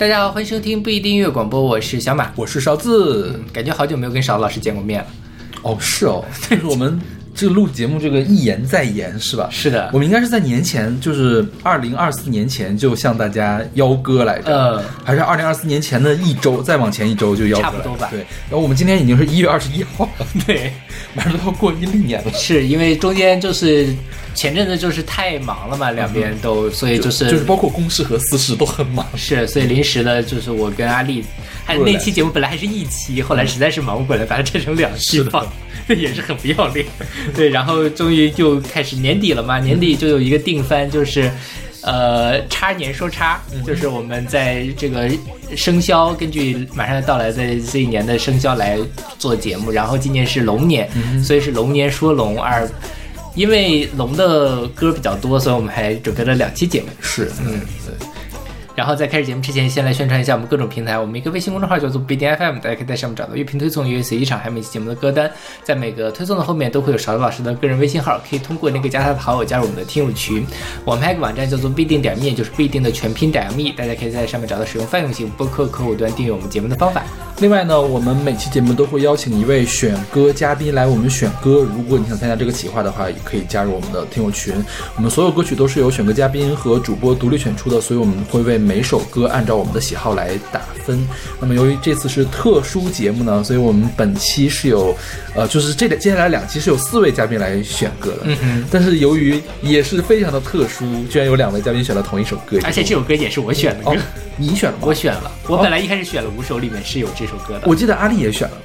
大家好，欢迎收听不一定音乐广播，我是小马。我是勺子。感觉好久没有跟勺老师见过面了。哦，是哦，就是我们这个录节目，这个一言再言是吧？是的我们应该是在年前，就是二零二四年前就向大家邀歌来着，呃还是二零二四年前的一周，再往前一周就邀歌差不多吧对，然后我们今天已经是一月二十一号了，对，马上都要过阴历年了。是因为中间就是前阵子就是太忙了嘛，两边都，所以就是就是包括公事和私事都很忙。是，所以临时的，就是我跟阿丽，还有那期节目本来还是一期，后来实在是忙不过来，把它拆成两期是的放，这也是很不要脸。对，然后终于就开始年底了嘛，年底就有一个定番，就是。呃，叉年说叉，就是我们在这个生肖，根据马上要到来的这一年的生肖来做节目。然后今年是龙年，所以是龙年说龙二。因为龙的歌比较多，所以我们还准备了两期节目。是，嗯，然后在开始节目之前，先来宣传一下我们各种平台。我们一个微信公众号叫做不一定 FM，大家可以在上面找到乐评推送、乐随机场，还有每期节目的歌单。在每个推送的后面都会有勺子老师的个人微信号，可以通过那个加他的好友加入我们的听友群。我们还有个网站叫做必定点 me，就是必定的全拼点 me，大家可以在上面找到使用泛用型播客客户端订阅我们节目的方法。另外呢，我们每期节目都会邀请一位选歌嘉宾来我们选歌。如果你想参加这个企划的话，也可以加入我们的听友群。我们所有歌曲都是由选歌嘉宾和主播独立选出的，所以我们会为每每首歌按照我们的喜好来打分。那么由于这次是特殊节目呢，所以我们本期是有，呃，就是这接下来两期是有四位嘉宾来选歌的。嗯哼，但是由于也是非常的特殊，居然有两位嘉宾选了同一首歌，而且这首歌也是我选的歌，哦，你选了吗？我选了。我本来一开始选了五首，里面是有这首歌的。我记得阿丽也选了，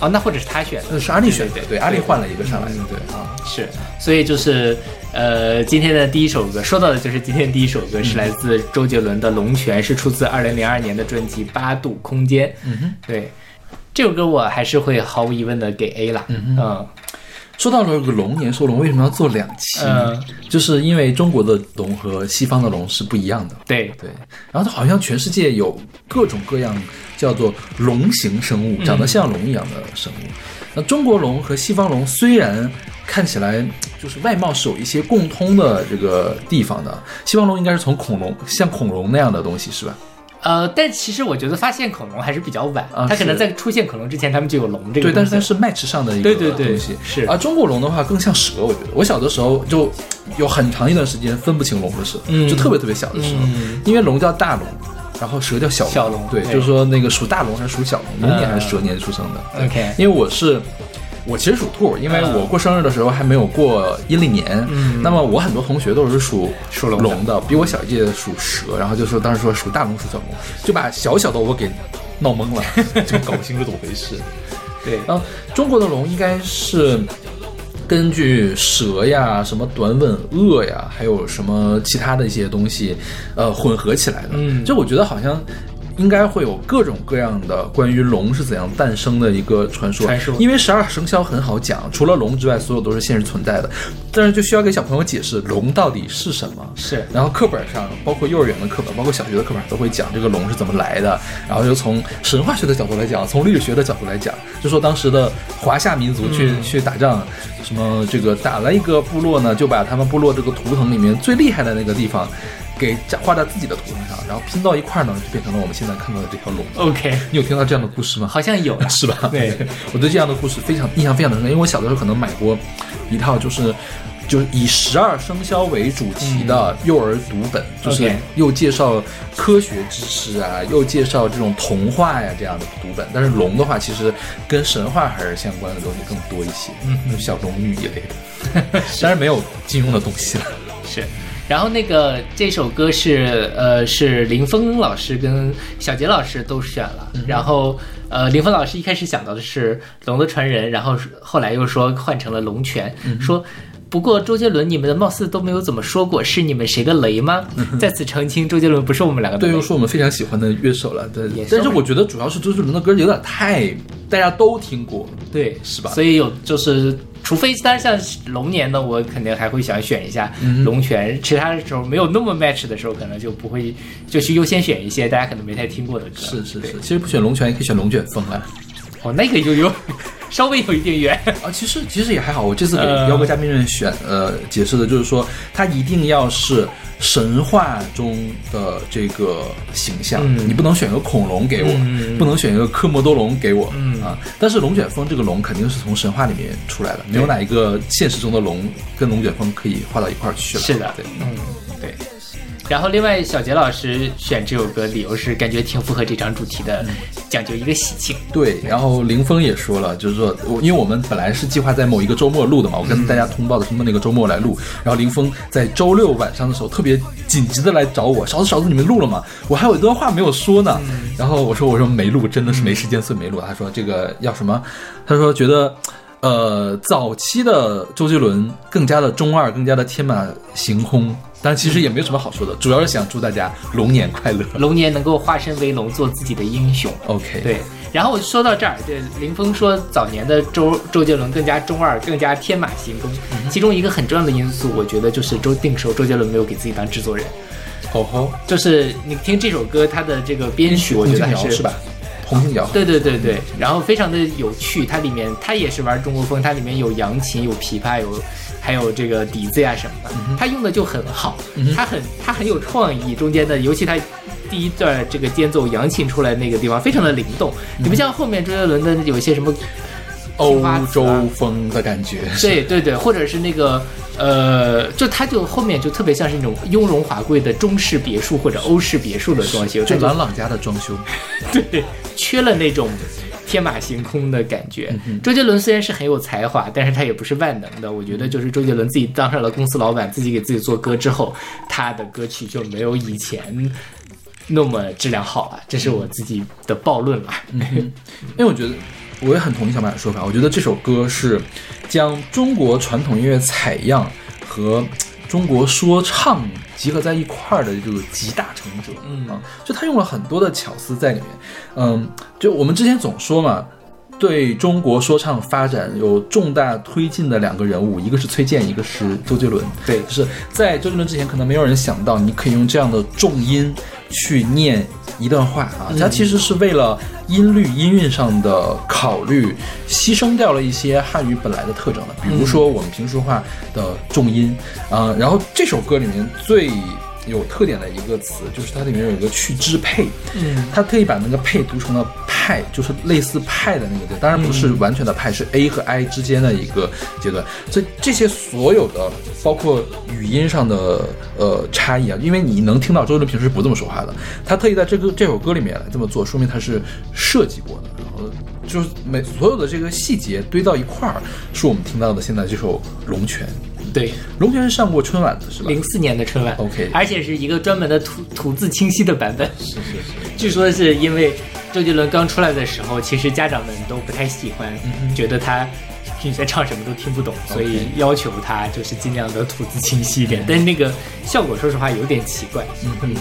哦，那或者是他选的。呃，是阿丽选的，对阿丽换了一个上来对啊。是，所以就是，呃，今天的第一首歌，说到的就是今天第一首歌是来自周杰伦的《龙泉》，是出自二零零二年的专辑《八度空间》。嗯哼，对，这首歌我还是会毫无疑问的给 A 啦。嗯嗯说到了这个龙年说龙，为什么要做两期？嗯就是因为中国的龙和西方的龙是不一样的。对，对，然后它好像全世界有各种各样叫做龙形生物，长得像龙一样的生物。那中国龙和西方龙虽然看起来就是外貌是有一些共通的这个地方的，西方龙应该是从恐龙像恐龙那样的东西是吧？呃，但其实我觉得发现恐龙还是比较晚，啊它可能在出现恐龙之前，他们就有龙这个对，但是它是 match 上的一个对对对东西。是。而，中国龙的话更像蛇，我觉得。我小的时候就有很长一段时间分不清龙和蛇，嗯。就特别特别小的时候，嗯。因为龙叫大龙，然后蛇叫小龙。小龙对，对就是说那个属大龙还是属小龙，龙年还是蛇年出生的。对 OK 因为我是。我其实属兔，因为嗯我过生日的时候还没有过阴历年，嗯那么我很多同学都是属属龙的龙的，比我小一届属蛇，然后就说当时说属大龙属小龙，就把小小的我给闹懵了，就搞不清楚怎么回事。对，然后中国的龙应该是根据蛇呀、什么短吻鳄呀，还有什么其他的一些东西，呃，混合起来的。嗯就我觉得好像。应该会有各种各样的关于龙是怎样诞生的一个传说，传说因为十二生肖很好讲，除了龙之外，所有都是现实存在的，但是就需要给小朋友解释龙到底是什么。是然后课本上，包括幼儿园的课本，包括小学的课本，都会讲这个龙是怎么来的。然后又从神话学的角度来讲，从历史学的角度来讲，就说当时的华夏民族去、去打仗，什么这个打了一个部落呢，就把他们部落这个图腾里面最厉害的那个地方。给画在自己的图腾上，然后拼到一块儿呢，就变成了我们现在看到的这条龙。OK，你有听到这样的故事吗？好像有啊 是吧？对，我对这样的故事非常印象非常的深刻，因为我小的时候可能买过一套，就是就是以十二生肖为主题的幼儿读本，就是又介绍科学知识啊，又介绍这种童话呀这样的读本。但是龙的话，其实跟神话还是相关的东西更多一些，嗯，小龙女一类的，当然没有金庸的东西了。是。然后那个这首歌是呃是林峰老师跟小杰老师都选了，然后呃林峰老师一开始想到的是《龙的传人》，然后后来又说换成了《龙泉》，说。不过周杰伦，你们的貌似都没有怎么说过，是你们谁的雷吗？再次澄清，周杰伦不是我们两个的对，雷又。是我们非常喜欢的乐手了，对。是但是我觉得主要是周杰伦的歌有点太大家都听过，对，是吧所以有就是，除非当然像龙年呢，我肯定还会想选一下嗯龙泉。其他的时候没有那么 match 的时候，可能就不会，就去优先选一些大家可能没太听过的歌。是是是，其实不选龙泉也可以选龙卷风啊。哦，那个就有稍微有一点远。啊，其实其实也还好。我这次给呃邀歌嘉宾们选呃解释的就是说，他一定要是神话中的这个形象，嗯你不能选个恐龙给我，嗯不能选一个科莫多龙给我，嗯啊。但是龙卷风这个龙肯定是从神话里面出来的，没有哪一个现实中的龙跟龙卷风可以画到一块儿去了。是的对，嗯，对。然后，另外小杰老师选这首歌，理由是感觉挺符合这张主题的，讲究一个喜庆。对，然后林峰也说了，就是说，我因为我们本来是计划在某一个周末录的嘛，我跟大家通报的是那个周末来录，然后林峰在周六晚上的时候特别紧急的来找我，勺子勺子，你们录了吗？我还有一段话没有说呢，然后我说我说没录，真的是没时间，所以没录。他说这个要什么？他说觉得。呃，早期的周杰伦更加的中二，更加的天马行空，但其实也没有什么好说的，主要是想祝大家龙年快乐。龙年能够化身为龙，做自己的英雄。OK，对，然后说到这儿，对林峰说早年的周周杰伦更加中二，更加天马行空。其中一个很重要的因素，我觉得就是周那个时候周杰伦没有给自己当制作人，哦吼，就是你听这首歌，它的这个编曲，我洪觉得还是是吧？洪庆瑶，对对对对，然后非常的有趣，它里面它也是玩中国风，它里面有扬琴，有琵琶，有还有这个笛子呀什么的，他用的就很好，他很他很有创意，中间的尤其他第一段这个间奏扬琴出来那个地方非常的灵动，你不像后面周杰伦的有一些什么。欧洲风的感觉。对对对，或者是那个呃，就他就后面就特别像是那种雍容华贵的中式别墅或者欧式别墅的装修，就就朗朗家的装修，对，缺了那种天马行空的感觉。嗯周杰伦虽然是很有才华，但是他也不是万能的。我觉得就是周杰伦自己当上了公司老板，自己给自己做歌之后，他的歌曲就没有以前那么质量好了。这是我自己的暴论了。因为我觉得我也很同意小马的说法，我觉得这首歌是将中国传统音乐采样和中国说唱集合在一块儿的这个集大成者。嗯啊，就他用了很多的巧思在里面。嗯，就我们之前总说嘛。对中国说唱发展有重大推进的两个人物，一个是崔健，一个是周杰伦。对就是在周杰伦之前，可能没有人想到你可以用这样的重音去念一段话啊。它其实是为了音律、音韵上的考虑，牺牲掉了一些汉语本来的特征的，比如说我们平时说话的重音啊、然后这首歌里面最有特点的一个词，就是它里面有一个去支配，嗯，他特意把那个配读成了派，就是类似派的那个字，当然不是完全的派，是 A 和 I 之间的一个阶段。所以这些所有的，包括语音上的呃差异啊，因为你能听到周杰伦平时不这么说话的，他特意在这个这首歌里面来这么做，说明他是设计过的。然后就是每所有的这个细节堆到一块儿，是我们听到的现在这首《龙泉》。对，龙泉是上过春晚的是吧？零四年的春晚 OK 而且是一个专门的吐吐字清晰的版本。是是是。据说是因为周杰伦刚出来的时候，其实家长们都不太喜欢，觉得他平时在唱什么都听不懂，所以要求他就是尽量的吐字清晰一点。但是那个效果，说实话有点奇怪。嗯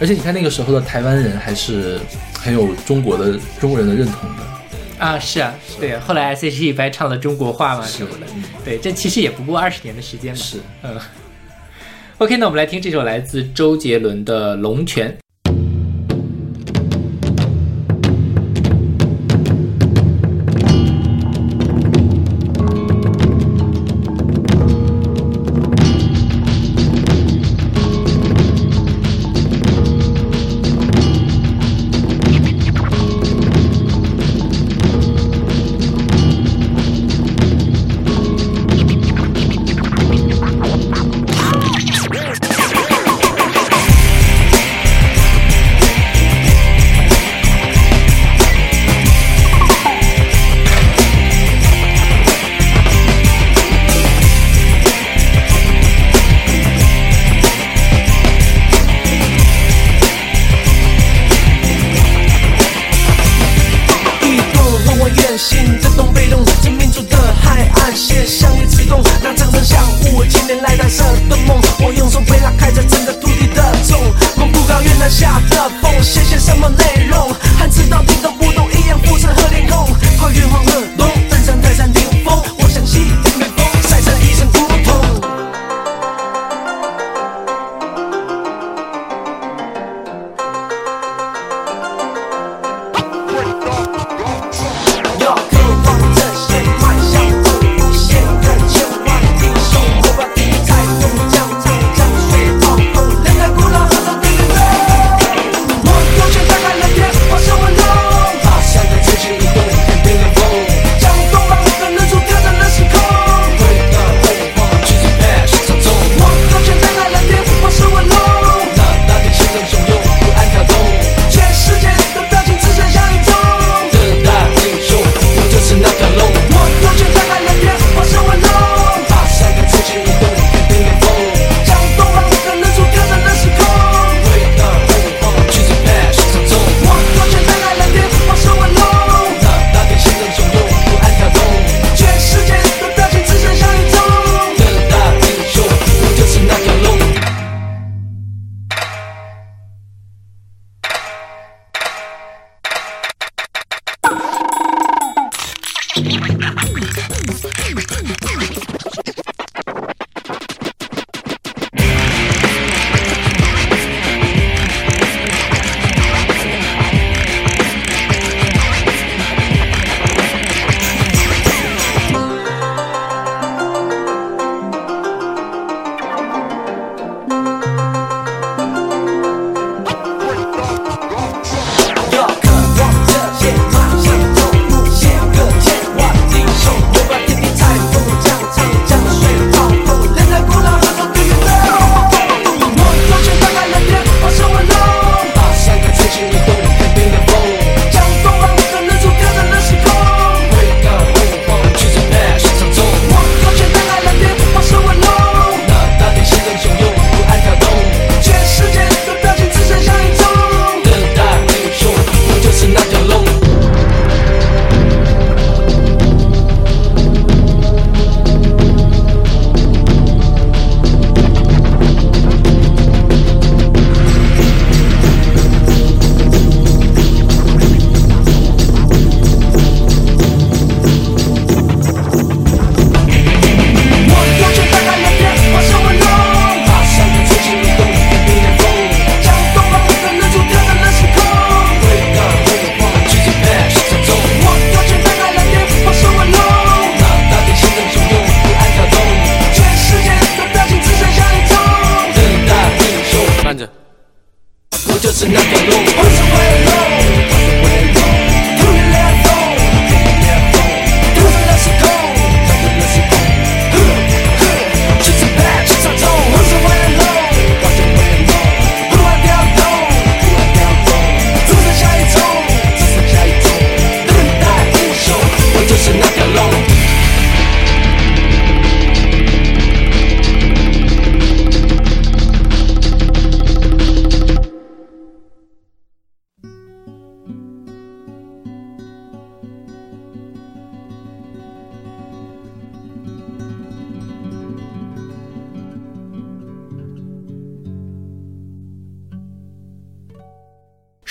而且你看那个时候的台湾人还是很有中国的中国人的认同的。啊，是啊，对。后来 S.H.E 不还唱了中国话嘛什么的，对，这其实也不过二十年的时间嘛。是，嗯。OK，那我们来听这首来自周杰伦的《龙泉》。行，这东北东这民族的海岸线，相遇刺痛，那长城相互，千年来带色的梦，我用手背拉开着整个土地的重，蒙古高原南下的风，写些什么内容？汉字到底都不懂，一样肤色和脸孔，跨越黄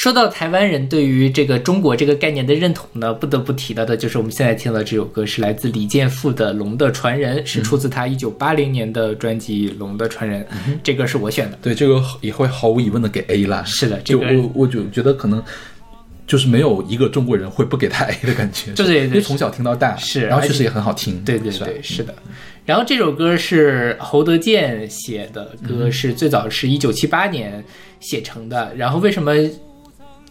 说到台湾人对于这个中国这个概念的认同呢，不得不提到的就是我们现在听到这首歌是来自李健复的《龙的传人》，是出自他一九八零年的专辑《龙的传人》。这歌是我选的。对，这个也会毫无疑问的给 A 啦。是的，这就个我我就觉得可能就是没有一个中国人会不给他 A 的感觉，就是因为从小听到大，是然后确实也很好听，对对对，是的。然后这首歌是侯德健写的歌，是最早是一九七八年写成的。然后为什么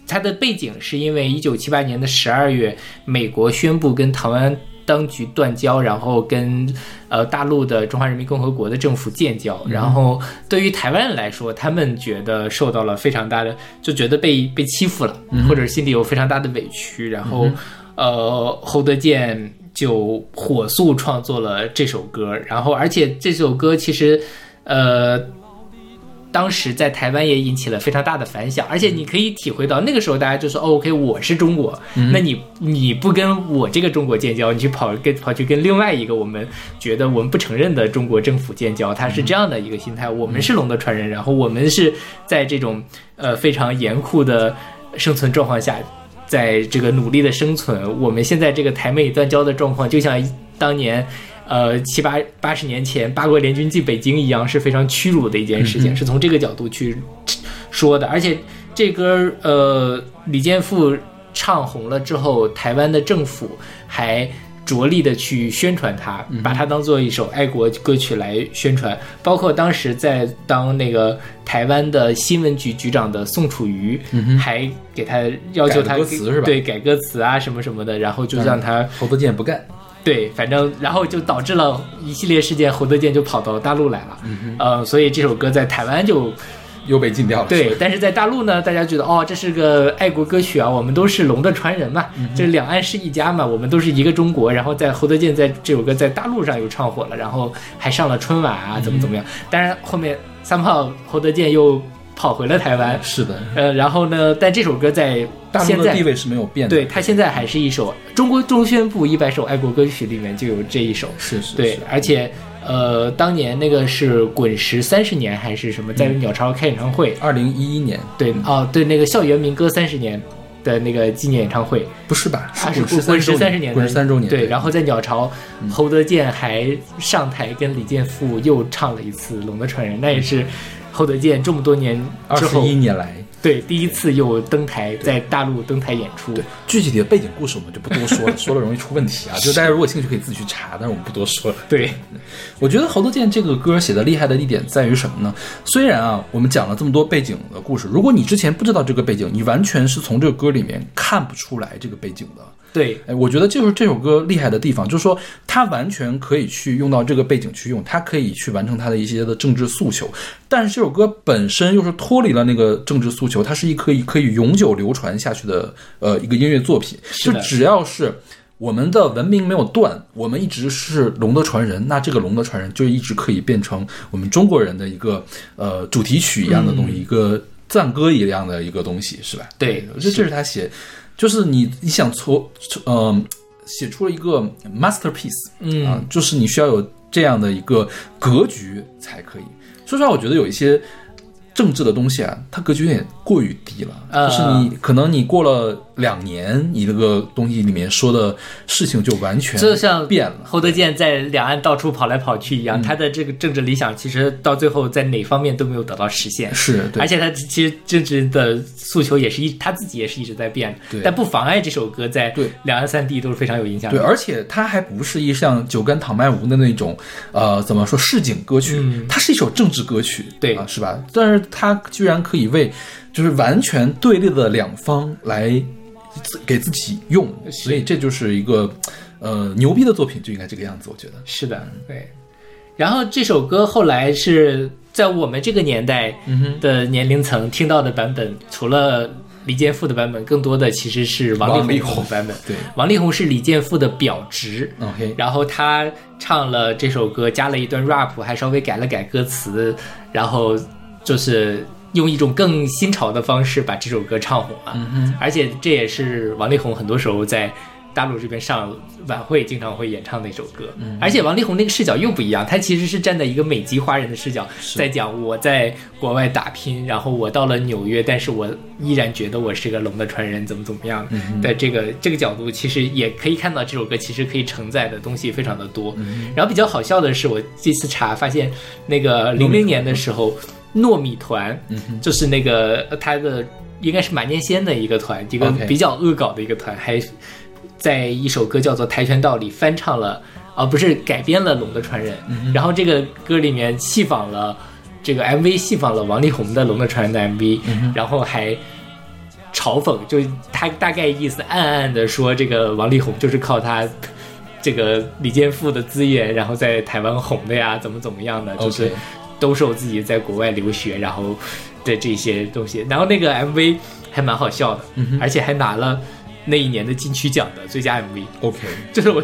它的背景是因为一九七八年的十二月，美国宣布跟台湾当局断交，然后跟呃大陆的中华人民共和国的政府建交。然后对于台湾人来说，他们觉得受到了非常大的，就觉得被被欺负了，或者心里有非常大的委屈。然后呃，侯德健就火速创作了这首歌，然后而且这首歌其实呃。当时在台湾也引起了非常大的反响，而且你可以体会到那个时候大家就说、哦、，OK，我是中国，那你你不跟我这个中国建交，你去跑跟跑去跟另外一个我们觉得我们不承认的中国政府建交，他是这样的一个心态。我们是龙的传人，然后我们是在这种呃非常严酷的生存状况下，在这个努力的生存。我们现在这个台美断交的状况，就像当年。呃，七八八十年前八国联军进北京一样，是非常屈辱的一件事情，是从这个角度去说的。而且这歌呃，李健富唱红了之后，台湾的政府还着力的去宣传它，把它当做一首爱国歌曲来宣传。包括当时在当那个台湾的新闻局局长的宋楚瑜，还给他要求他改歌词是吧对改歌词啊什么什么的，然后就让他。侯德健不干，对，反正然后就导致了一系列事件，侯德健就跑到大陆来了，呃，所以这首歌在台湾就又被禁掉了。对，但是在大陆呢，大家觉得哦，这是个爱国歌曲啊，我们都是龙的传人嘛，这两岸是一家嘛，我们都是一个中国。然后在侯德健在这首歌在大陆上又唱火了，然后还上了春晚啊，怎么怎么样。当然后面三炮侯德健又跑回了台湾，是的，呃，然后呢，但这首歌在大现在陆的地位是没有变的。对，它现在还是一首中国中宣部一百首爱国歌曲里面就有这一首。是是，对是，而且呃，当年那个是滚石三十年还是什么，在鸟巢开演唱会，二零一一年。对哦，对，那个校园民歌三十年的那个纪念演唱会，不是吧？啊是滚滚石三三十年。的。滚石三周年。对，然后在鸟巢，侯德健还上台跟李健富又唱了一次《龙的传人》，那也是侯德健这么多年二十一年来，对第一次又登台在大陆登台演出。对具体的背景故事我们就不多说了，说了容易出问题啊。就大家如果有兴趣可以自己去查，但是我们不多说了。对我觉得侯德健这个歌写的厉害的一点在于什么呢？虽然啊，我们讲了这么多背景的故事，如果你之前不知道这个背景，你完全是从这个歌里面看不出来这个背景的。对。哎，我觉得就是这首歌厉害的地方，就是说它完全可以去用到这个背景去用，它可以去完成它的一些的政治诉求，但是这首歌本身又是脱离了那个政治诉求，它是一可以可以永久流传下去的呃一个音乐作品，就只要是。我们的文明没有断，我们一直是龙的传人，那这个龙的传人就一直可以变成我们中国人的一个呃主题曲一样的东西，一个赞歌一样的一个东西，是吧？对这这是。他写，就是你你想从呃写出了一个 masterpiece，嗯啊，就是你需要有这样的一个格局才可以。说实话，我觉得有一些政治的东西啊，它格局有点过于低了，呃就是你可能你过了两年，你这个东西里面说的事情就完全就像变了。侯德健在两岸到处跑来跑去一嗯样，他的这个政治理想其实到最后在哪方面都没有得到实现。是对而且他其实政治的诉求也是一他自己也是一直在变的，对但不妨碍这首歌在两岸三地都是非常有影响力对，。而且它还不是一像酒干倘卖无的那种，呃，怎么说市井歌曲，它是一首政治歌曲，对啊，是吧？但是它居然可以为就是完全对立的两方来自给自己用，所以这就是一个呃牛逼的作品，就应该这个样子，我觉得。是的，对。然后这首歌后来是在我们这个年代的年龄层听到的版本，除了李健富的版本，更多的其实是王力宏版本。对王力宏是李健富的表侄。OK，然后他唱了这首歌，加了一段 rap，还稍微改了改歌词，然后就是用一种更新潮的方式把这首歌唱红了。而且这也是王力宏很多时候在大陆这边上晚会经常会演唱的一首歌。而且王力宏那个视角又不一样，他其实是站在一个美籍华人的视角，在讲我在国外打拼，然后我到了纽约，但是我依然觉得我是个龙的传人，怎么怎么样的这个这个角度，其实也可以看到这首歌其实可以承载的东西非常的多。然后比较好笑的是，我这次查发现，那个零零年的时候，糯米团，就是那个呃他的应该是马念先的一个团，一个比较恶搞的一个团，还在一首歌叫做《跆拳道》里翻唱了，啊、不是改编了《龙的传人》然后这个歌里面戏仿了这个 MV，戏仿了王力宏的《龙的传人》的 MV，、然后还。嘲讽，就他大概意思，暗暗的说，这个王力宏就是靠他这个李健富的资源，然后在台湾红的呀，怎么怎么样的，就是兜售自己在国外留学，然后的这些东西。然后那个 MV 还蛮好笑的，而且还拿了那一年的金曲奖的最佳 MV。OK，就是我，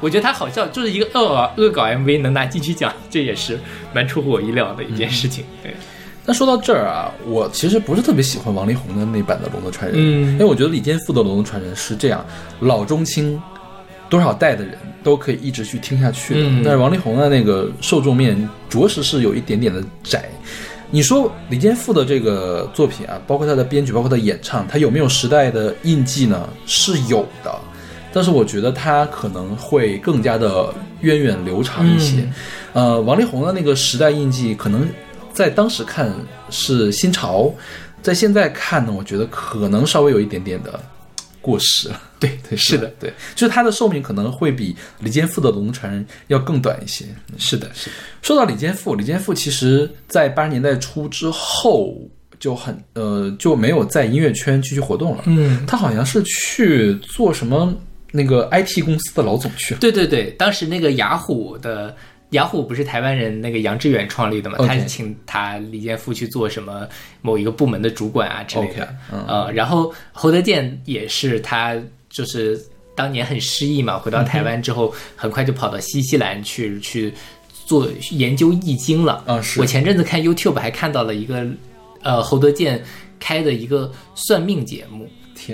我觉得他好笑，就是一个恶搞恶搞 MV 能拿金曲奖，这也是蛮出乎我意料的一件事情。对，那说到这儿啊，我其实不是特别喜欢王力宏的那版的《龙的传人》，嗯因为我觉得李健富的《龙的传人》是这样，老中青多少代的人都可以一直去听下去的。嗯但是王力宏的那个受众面着实是有一点点的窄。你说李健富的这个作品啊，包括他的编曲，包括他的演唱，他有没有时代的印记呢？是有的，但是我觉得他可能会更加的源远流长一些。呃，王力宏的那个时代印记，可能在当时看是新潮，在现在看呢，我觉得可能稍微有一点点的过时了。对对，是的，对，就是他的寿命可能会比李健富的《龙的传人》要更短一些。是的，是的。说到李健富，李健富其实在八十年代初之后就很呃就没有在音乐圈继续活动了。嗯，他好像是去做什么那个 IT 公司的老总去了。对对对，当时那个雅虎的雅虎不是台湾人那个杨致远创立的嘛他是请他李健富去做什么某一个部门的主管啊之类的嗯呃，然后侯德健也是他就是当年很失意嘛，回到台湾之后，很快就跑到新西兰去去做研究易经了。啊是我前阵子看 YouTube 还看到了一个呃侯德健开的一个算命节目。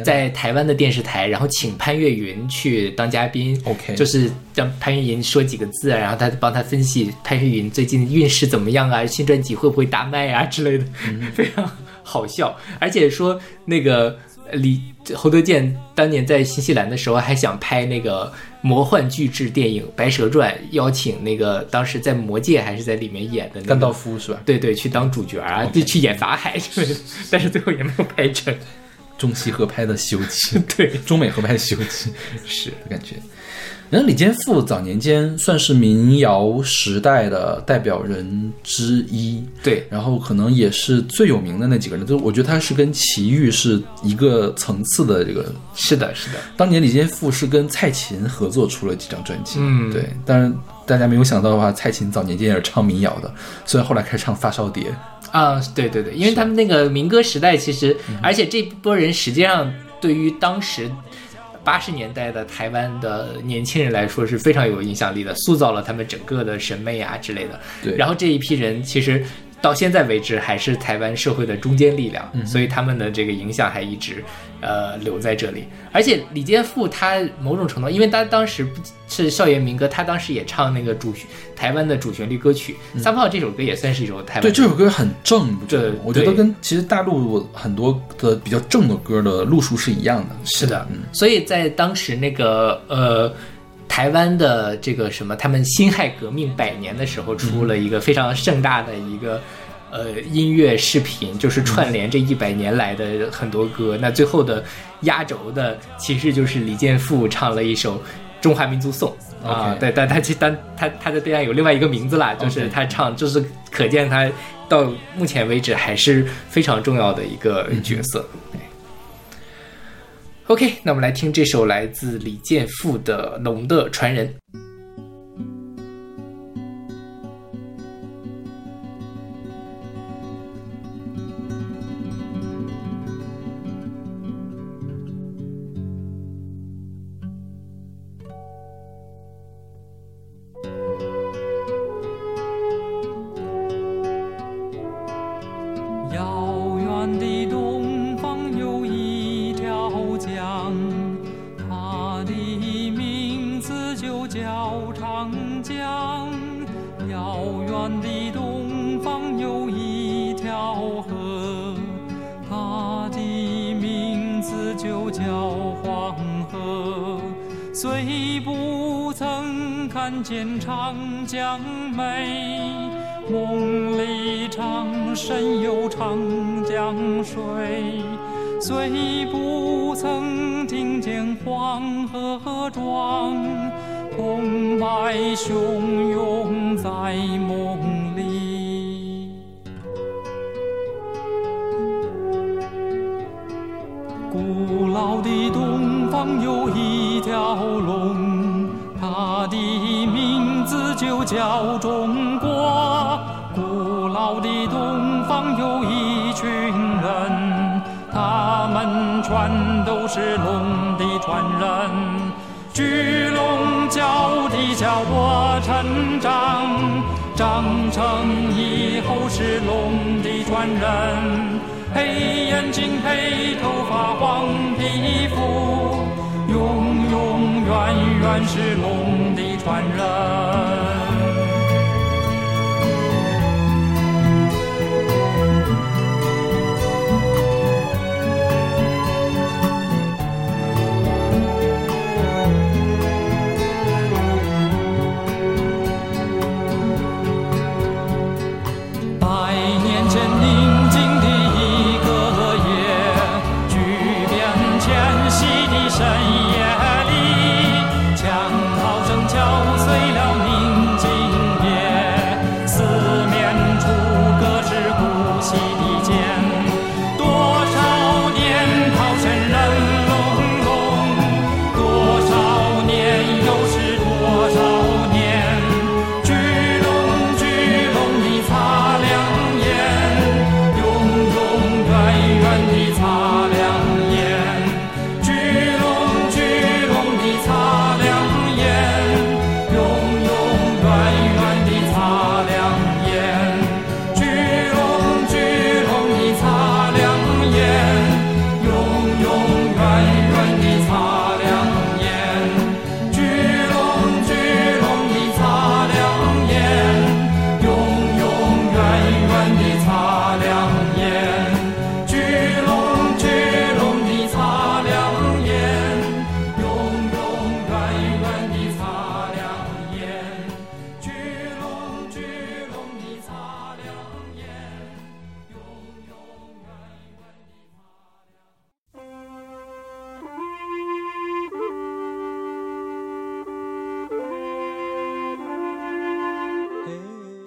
在台湾的电视台，然后请潘越云去当嘉宾 OK 就是让潘越云说几个字啊，然后他帮他分析潘越云最近运势怎么样啊，新专辑会不会大卖啊之类的，非常好笑。而且说那个呃李侯德健当年在新西兰的时候，还想拍那个魔幻巨制电影《白蛇传》，邀请那个当时在《魔界》还是在里面演的那个甘道夫是吧？对对，去当主角啊，就去演法海之类的，但是最后也没有拍成。中西合拍的《西游记》，对，中美合拍的《西游记》是的感觉。人李健富早年间算是民谣时代的代表人之一，对，然后可能也是最有名的那几个人。就我觉得他是跟齐豫是一个层次的这个。是的，是的。当年李健富是跟蔡琴合作出了几张专辑，嗯对。但是大家没有想到的话，蔡琴早年间也是唱民谣的，虽然后来开始唱发烧碟。啊，对对对，因为他们那个民歌时代，其实，而且这波人实际上对于当时八十年代的台湾的年轻人来说是非常有影响力的，塑造了他们整个的审美啊之类的。对然后这一批人其实到现在为止还是台湾社会的中坚力量，所以他们的这个影响还一直呃留在这里。而且李健富他某种程度，因为他当时不是校园民歌，他当时也唱那个主台湾的主旋律歌曲《三炮》这首歌也算是一首台湾对，这首歌很正，对我觉得跟其实大陆很多的比较正的歌的路数是一样的。是的，所以在当时那个呃。台湾的这个什么，他们辛亥革命百年的时候，出了一个非常盛大的一个呃音乐视频，就是串联这一百年来的很多歌。那最后的压轴的，其实就是李健富唱了一首《中华民族颂》啊对，但他其但他他的对岸有另外一个名字啦，就是他唱，就是可见他到目前为止还是非常重要的一个角色。对 OK，那我们来听这首来自李健富的《龙的传人》。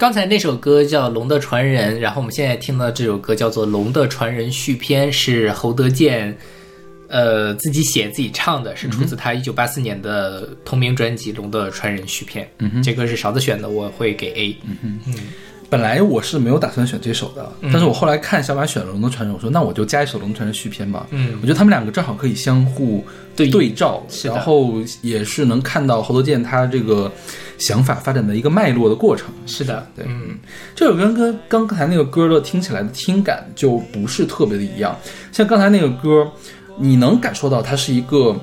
刚才那首歌叫《龙的传人》，然后我们现在听到这首歌叫做《龙的传人续篇》，是侯德健，呃，自己写自己唱的，是出自他一九八四年的同名专辑《龙的传人续篇》。嗯哼这歌是勺子选的，我会给 A。嗯哼嗯本来我是没有打算选这首的，但是我后来看小马选了《龙的传人》，我说那我就加一首《龙的传人》续篇吧。嗯我觉得他们两个正好可以相互对对照，然后也是能看到侯德健他这个想法发展的一个脉络的过程。是的，对嗯这首歌跟刚才那个歌的听起来的听感就不是特别的一样。像刚才那个歌，你能感受到它是一个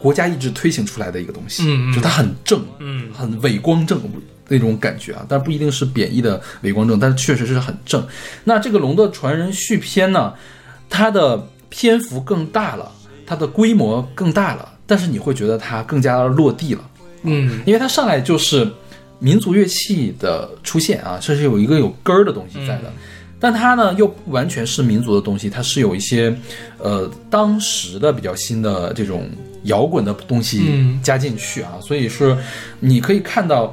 国家意志推行出来的一个东西，嗯嗯就它很正，嗯很伟光正那种感觉啊，但不一定是贬义的伟光正，但是确实是很正。那这个《龙的传人》续篇呢，它的篇幅更大了，它的规模更大了，但是你会觉得它更加落地了。嗯因为它上来就是民族乐器的出现啊，这是有一个有根儿的东西在的，但它呢又不完全是民族的东西，它是有一些呃当时的比较新的这种摇滚的东西嗯加进去啊，所以是你可以看到。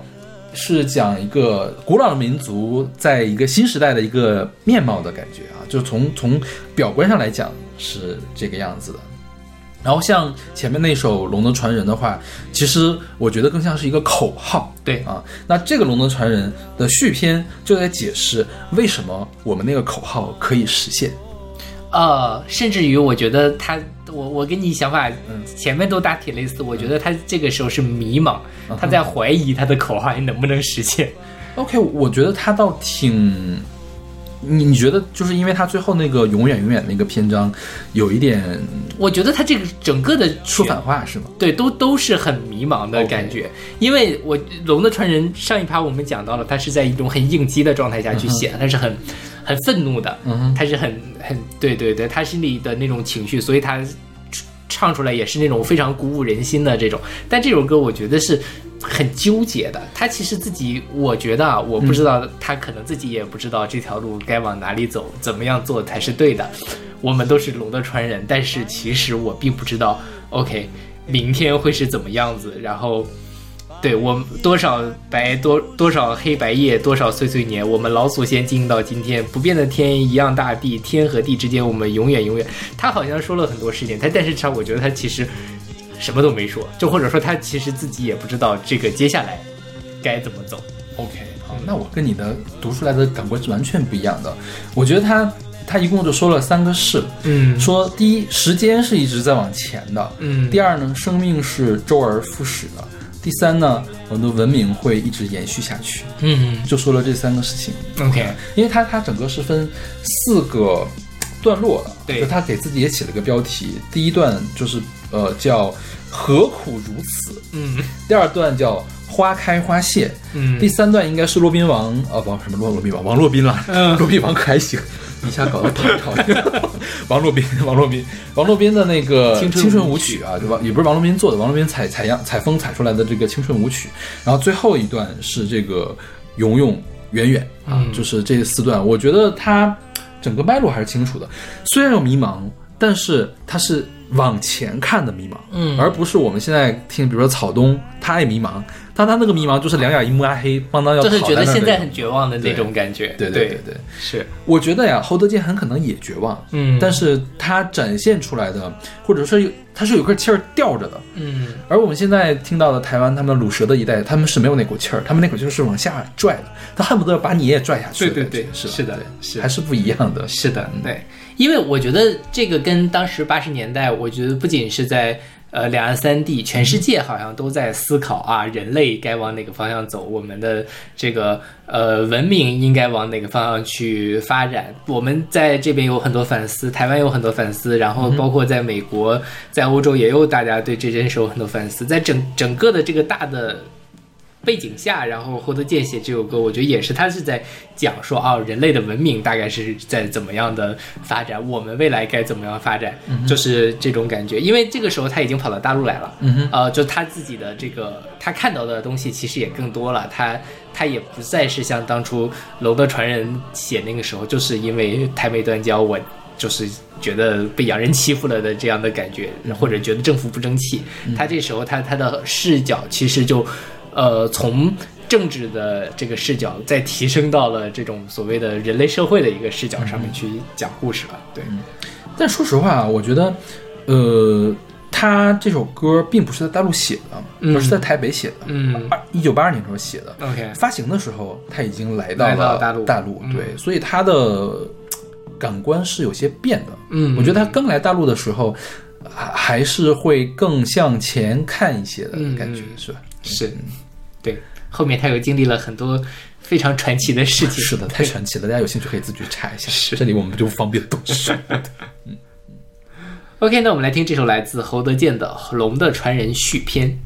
是讲一个古老的民族在一个新时代的一个面貌的感觉啊，就从从表观上来讲是这个样子的。然后像前面那首《龙的传人》的话，其实我觉得更像是一个口号。对啊，那这个《龙的传人》的续篇就在解释为什么我们那个口号可以实现。呃，甚至于我觉得他，我我跟你想法嗯。前面都大体类似，我觉得他这个时候是迷茫，他在怀疑他的口号还能不能实现。OK，我觉得他倒挺你你觉得就是因为他最后那个永远永远那个篇章有一点我觉得他这个整个的说选反话是吗？对，都都是很迷茫的感觉。因为我《龙的传人》上一趴我们讲到了，他是在一种很应激的状态下去写的，他是很很愤怒的，他是很很对对对，他心里的那种情绪，所以他唱出来也是那种非常鼓舞人心的这种。但这首歌我觉得是很纠结的，他其实自己，我觉得啊，我不知道，他可能自己也不知道这条路该往哪里走，怎么样做才是对的。我们都是龙的传人，但是其实我并不知道，OK，明天会是怎么样子，然后。对我们多少白多多少黑白夜，多少岁岁年，我们老祖先经营到今天，不变的天一样大地，天和地之间，我们永远永远。他好像说了很多事情，他但是他我觉得他其实什么都没说，就或者说他其实自己也不知道这个接下来该怎么走。OK，好，那我跟你的读出来的感官是完全不一样的。我觉得他他一共就说了三个事，嗯说第一，时间是一直在往前的，嗯第二呢，生命是周而复始的，第三呢，我们的文明会一直延续下去。嗯。就说了这三个事情，，OK，因为它它整个是分四个段落的，对。就他给自己也起了个标题，第一段就是呃叫何苦如此，嗯。第二段叫花开花谢，嗯。第三段应该是骆宾王。啊，王什么骆骆宾王，王骆宾了，嗯。骆宾王可还行，一下搞到唐朝，王骆宾，王骆宾，王骆宾的那个青春舞舞曲曲。啊，对吧？也不是王骆宾做的，王骆宾采采样采风采出来的这个青春舞曲，然后最后一段是这个永永远远啊，嗯。就是这四段，我觉得它整个脉络还是清楚的，虽然有迷茫，但是它是往前看的迷茫，嗯。而不是我们现在听，比如说草东，他也迷茫，但他那个迷茫就是两眼一抹黑，帮当要就是觉得现在很很绝望的那种感觉。对对。对对，是，我觉得呀，侯德健很可能也绝望，嗯。但是他展现出来的，或者说有他是有块气儿吊着的，嗯。而我们现在听到的台湾他们鲁蛇的一代，他们是没有那股气儿，他们那股气儿是往下拽的，他恨不得把你也拽下去对对对是是的是还是不一样的，是的，对，因为我觉得这个跟当时八十年代，我觉得不仅是在呃两岸三地，全世界好像都在思考啊，人类该往哪个方向走，我们的这个呃文明应该往哪个方向去发展。我们在这边有很多反思，台湾有很多反思，然后包括在美国、在欧洲也有大家对这件事有很多反思，在整整个的这个大的。背景下，然后获得见血这首歌，我觉得也是他是在讲说啊，人类的文明大概是在怎么样的发展，我们未来该怎么样发展，就是这种感觉。因为这个时候他已经跑到大陆来了，嗯哼呃，就他自己的这个他看到的东西其实也更多了，他他也不再是像当初《龙的传人》写那个时候，就是因为台美断交，我就是觉得被洋人欺负了的这样的感觉，或者觉得政府不争气。他这时候他他的视角其实就，呃，从政治的这个视角，再提升到了这种所谓的人类社会的一个视角上面去讲故事了。对，但说实话啊，我觉得，呃，他这首歌并不是在大陆写的，嗯。而是在台北写的，嗯。二一九八二年时候写的。，OK，发行的时候他已经来到了大陆。大陆嗯。对，所以他的感官是有些变的。嗯。我觉得他刚来大陆的时候，还还是会更向前看一些的嗯。感觉，嗯是吧？是，对，后面他又经历了很多非常传奇的事情。是的，太传奇了，大家有兴趣可以自己去查一下。是这里我们就不方便多说。OK，那我们来听这首来自侯德健的《龙的传人》续篇。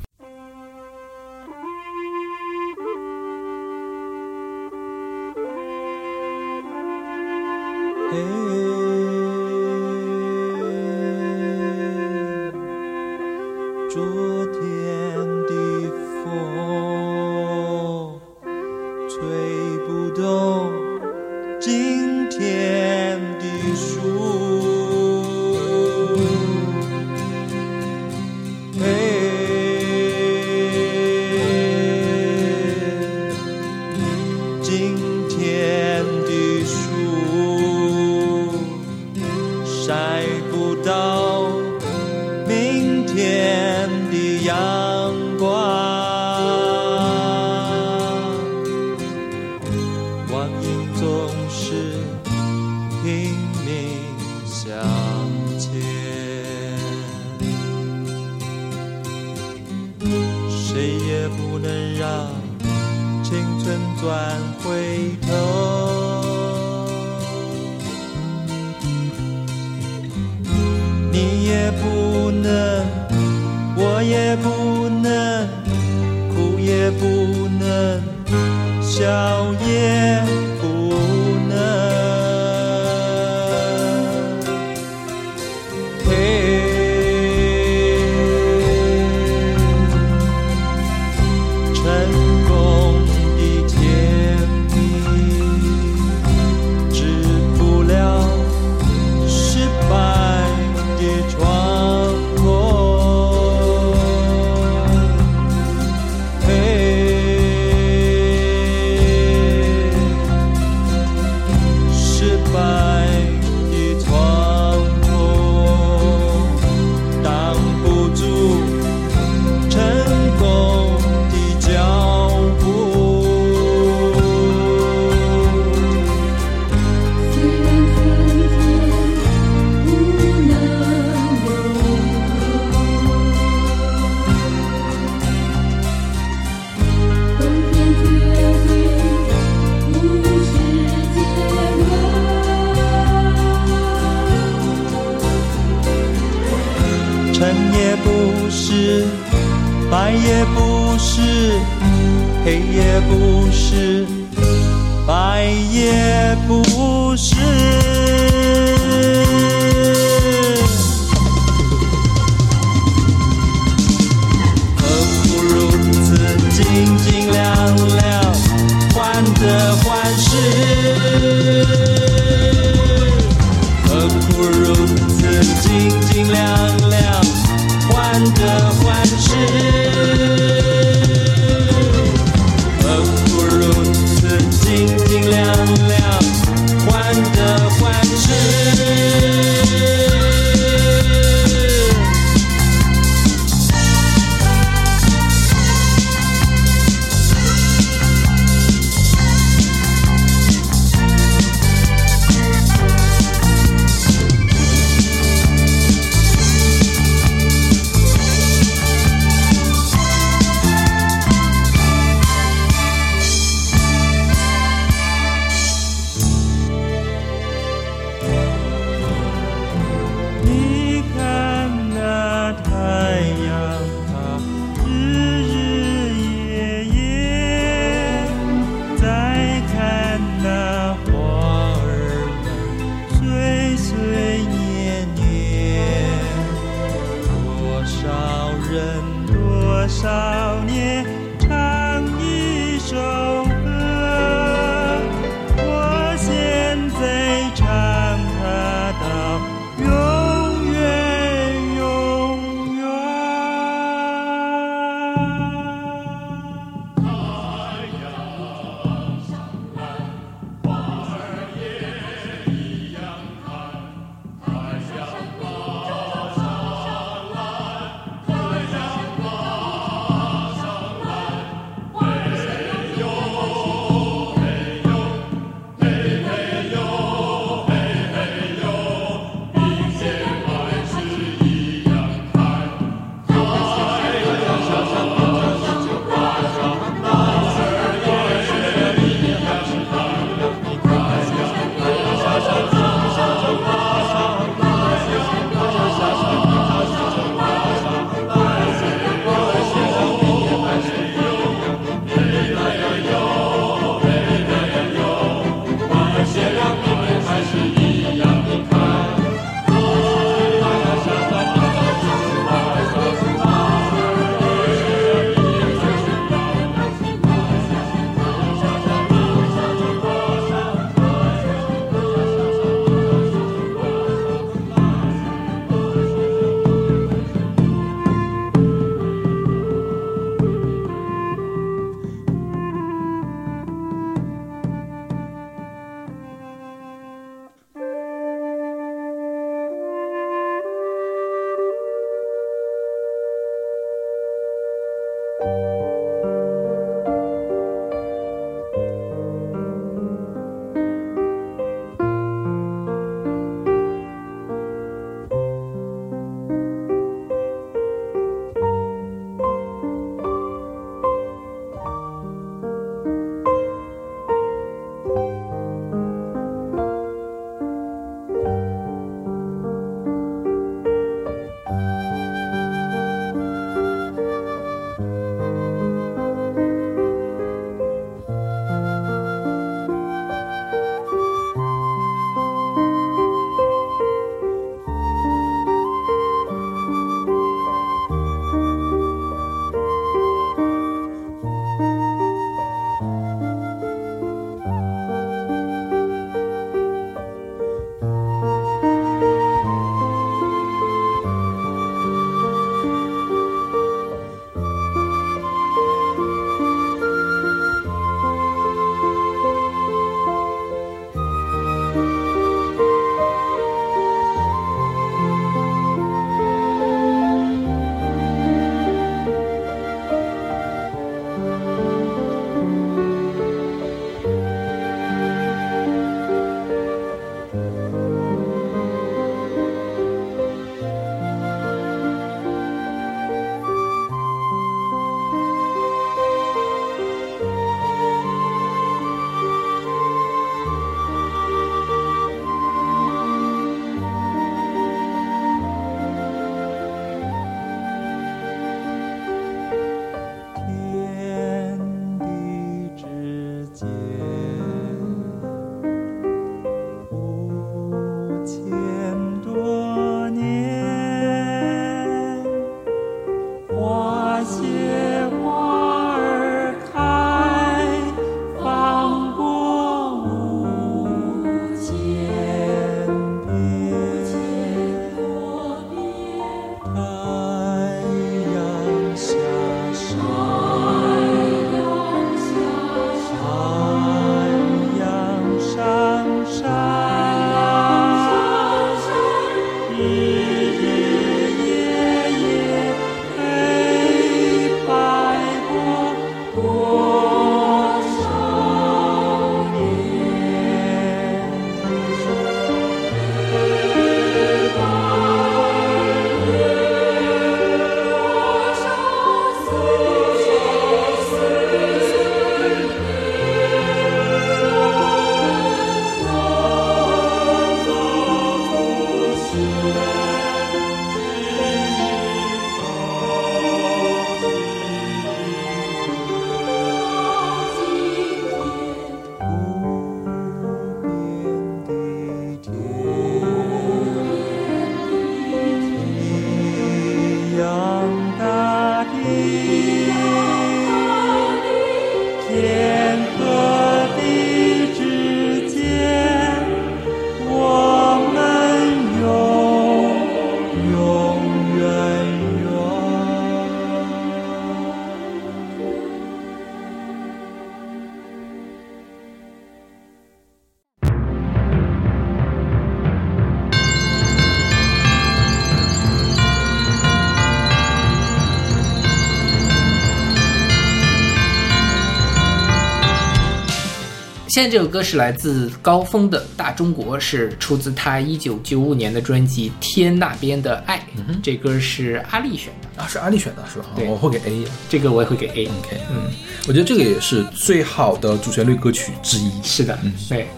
现在这首歌是来自高峰的《大中国》，是出自他一九九五年的专辑《天那边的爱》。这歌是阿丽选的，啊，是阿丽选的是吧？对我会给 A。这个我也会给 A。OK，嗯，我觉得这个也是最好的主旋律歌曲之一。是的，对，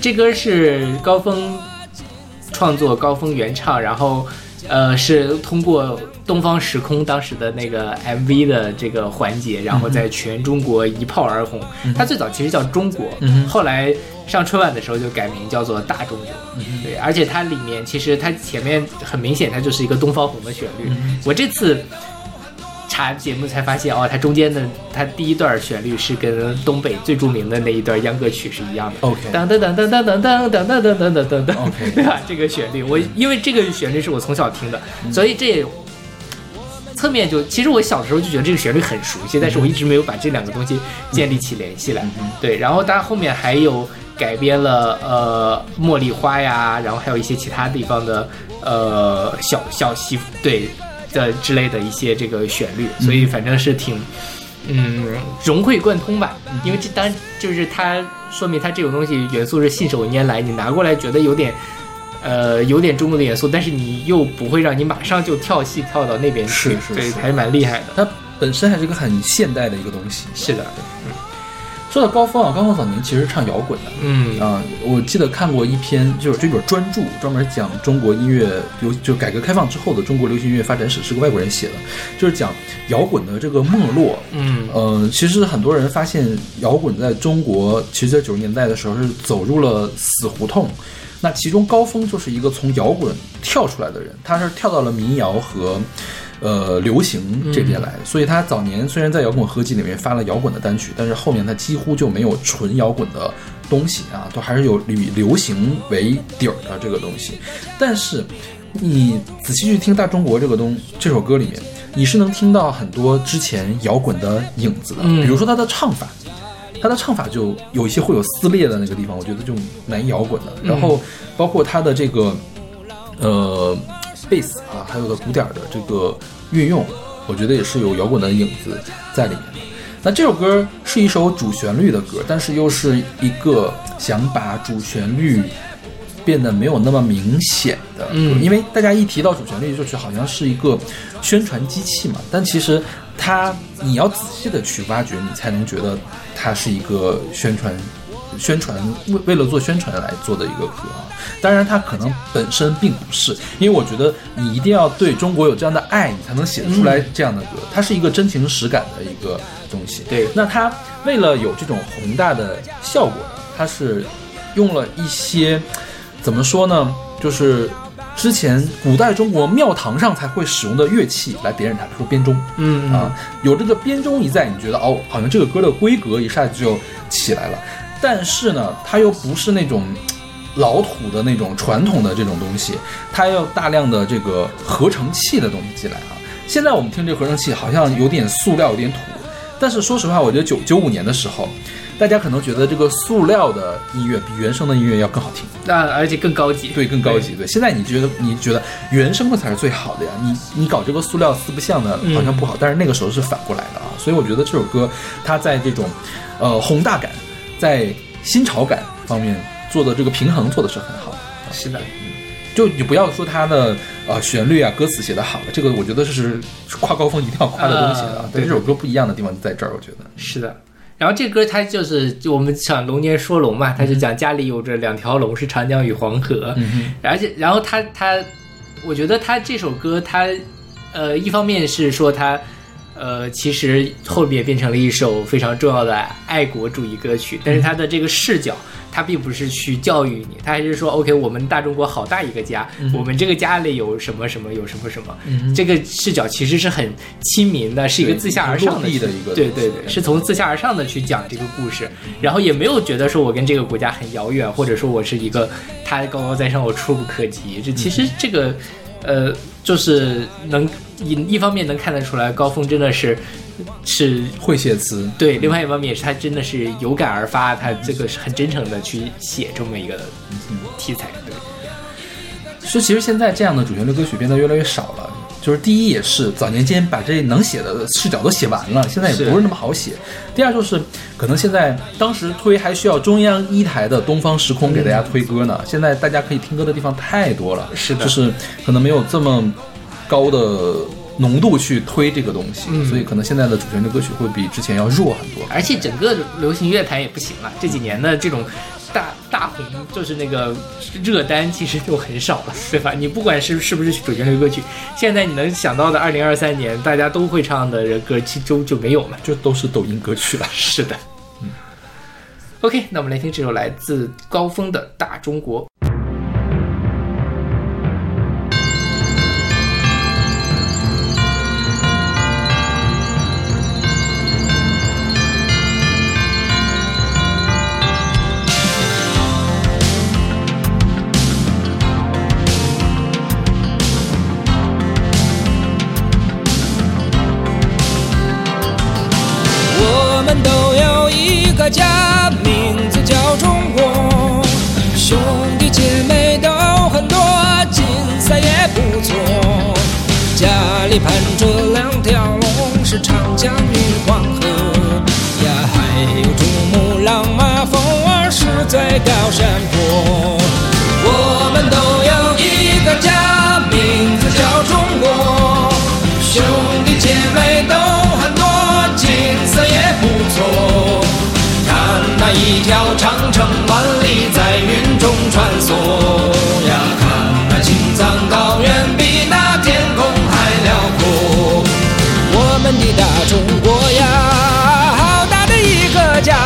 这歌是高峰创作，高峰原唱，然后呃是通过东方时空当时的那个 MV 的这个环节，然后在全中国一炮而红。它最早其实叫中国，后来上春晚的时候就改名叫做大中国。对，而且它里面其实它前面很明显，它就是一个东方红的旋律。我这次。查节目才发现哦，它中间的它第一段旋律是跟东北最著名的那一段秧歌曲是一样的。OK 噔噔噔噔噔噔噔噔噔噔噔噔噔 OK 对吧？这个旋律，我因为这个旋律是我从小听的，所以这也侧面就其实我小的时候就觉得这个旋律很熟悉，但是我一直没有把这两个东西建立起联系来。对，然后它后面还有改编了呃茉莉花呀，然后还有一些其他地方的呃小小媳妇对的之类的一些这个旋律，所以反正是挺。嗯，融会贯通吧，因为这当然就是它说明它这种东西元素是信手拈来，你拿过来觉得有点，呃，有点中国的元素，但是你又不会让你马上就跳戏跳到那边去，对，是是是还是蛮厉害的。它本身还是个很现代的一个东西。是的，说到高峰啊，高峰早年其实唱摇滚的。嗯啊、我记得看过一篇，就是这本专著，专门讲中国音乐流，就改革开放之后的中国流行音乐发展史，是个外国人写的，就是讲摇滚的这个没落。嗯呃，其实很多人发现摇滚在中国，其实在九十年代的时候是走入了死胡同。那其中高峰就是一个从摇滚跳出来的人，他是跳到了民谣和呃流行这边来，所以他早年虽然在摇滚合集里面发了摇滚的单曲，但是后面他几乎就没有纯摇滚的东西啊，都还是有以流行为底儿的这个东西。但是你仔细去听《大中国》这个东这首歌里面，你是能听到很多之前摇滚的影子的，嗯比如说他的唱法。他的唱法就有一些会有撕裂的那个地方，我觉得就蛮摇滚的。然后包括他的这个呃贝斯啊，还有个鼓点儿的这个运用，我觉得也是有摇滚的影子在里面的。那这首歌是一首主旋律的歌，但是又是一个想把主旋律变得没有那么明显的，嗯因为大家一提到主旋律，就是好像是一个宣传机器嘛，但其实它你要仔细的去挖掘，你才能觉得它是一个宣传。宣传为为了做宣传来做的一个歌啊，当然它可能本身并不是，因为我觉得你一定要对中国有这样的爱，你才能写出来这样的歌。它是一个真情实感的一个东西。对那它为了有这种宏大的效果，它是用了一些怎么说呢？就是之前古代中国庙堂上才会使用的乐器来点染它，比如说编钟。嗯啊，有这个编钟一在，你觉得哦，好像这个歌的规格一下子就起来了。但是呢，它又不是那种老土的那种传统的这种东西，它要大量的这个合成器的东西进来啊。现在我们听这合成器好像有点塑料，有点土，但是说实话，我觉得九九五年的时候，大家可能觉得这个塑料的音乐比原声的音乐要更好听。那而且更高级，对，更高级。对，现在你觉得你觉得原声的才是最好的呀？你你搞这个塑料四不像的，好像不好。但是那个时候是反过来的啊，所以我觉得这首歌它在这种呃宏大感，在新潮感方面做的这个平衡做的是很好的。是的，就你不要说它的呃旋律啊、歌词写的好了，这个我觉得这是跨高峰一定要跨的东西的啊对这首歌不一样的地方就在这儿，我觉得。是的。然后这歌它就是就我们讲龙年说龙嘛，它就讲家里有着两条龙，是长江与黄河。嗯而且然后他他，我觉得他这首歌他呃一方面是说他呃其实后面变成了一首非常重要的爱国主义歌曲，但是他的这个视角。他并不是去教育你，他还是说，OK，我们大中国好大一个家，我们这个家里有什么什么，有什么什么，这个视角其实是很亲民的，是一个自下而上的一个对对对，是从自下而上的去讲这个故事，然后也没有觉得说我跟这个国家很遥远，或者说我是一个他高高在上，我触不可及。这其实这个，呃，就是能一一方面能看得出来，高峰真的是是会写词，对，另外一方面也是他真的是有感而发，他这个是很真诚的去写这么一个题材。对，说其实现在这样的主旋律歌曲变得越来越少了。就是第一也是早年间把这能写的视角都写完了，现在也不是那么好写。第二就是可能现在当时推还需要中央一台的东方时空给大家推歌呢，现在大家可以听歌的地方太多了，是的就是可能没有这么高的浓度去推这个东西，嗯所以可能现在的主旋律歌曲会比之前要弱很多。而且整个流行乐坛也不行了，这几年的这种大大红，就是那个热单，其实就很少了，对吧？你不管是是不是主旋律歌曲，现在你能想到的二零二三年大家都会唱的歌，其中就没有了。就都是抖音歌曲了。是的，嗯。OK，那我们来听这首来自高峰的《大中国》。里盘着两条龙，是长江与黄河呀，还有珠穆朗玛峰儿是最高山坡。我们都有一个家，名字叫中国。兄弟姐妹都很多，景色也不错。看那一条长城万里在云中穿梭中国呀，好大的一个家。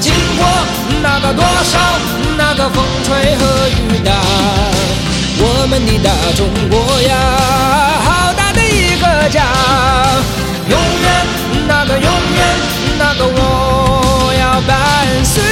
经过那个多少那个风吹和雨打，我们的大中国呀，好大的一个家。永远那个永远那个我要伴随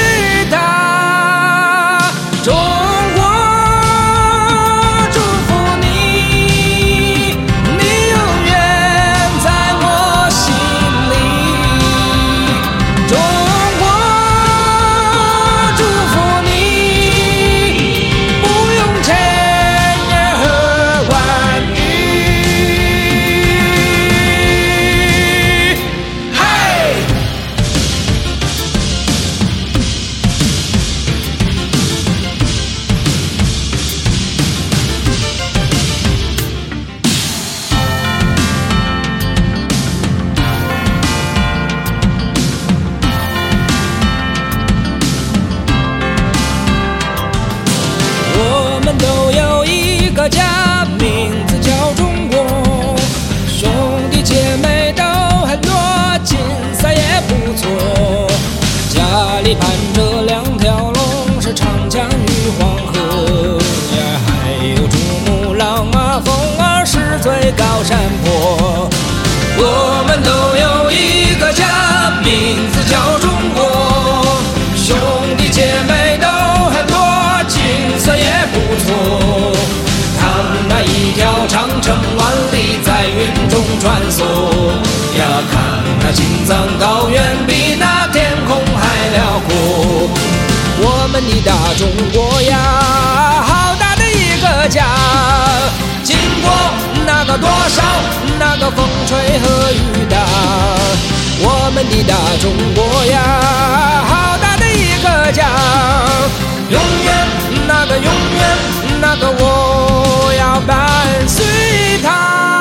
藏高原比那天空还辽阔。我们的大中国呀，好大的一个家。经过那个多少那个风吹和雨打，我们的大中国呀，好大的一个家。永远那个永远那个我要伴随它。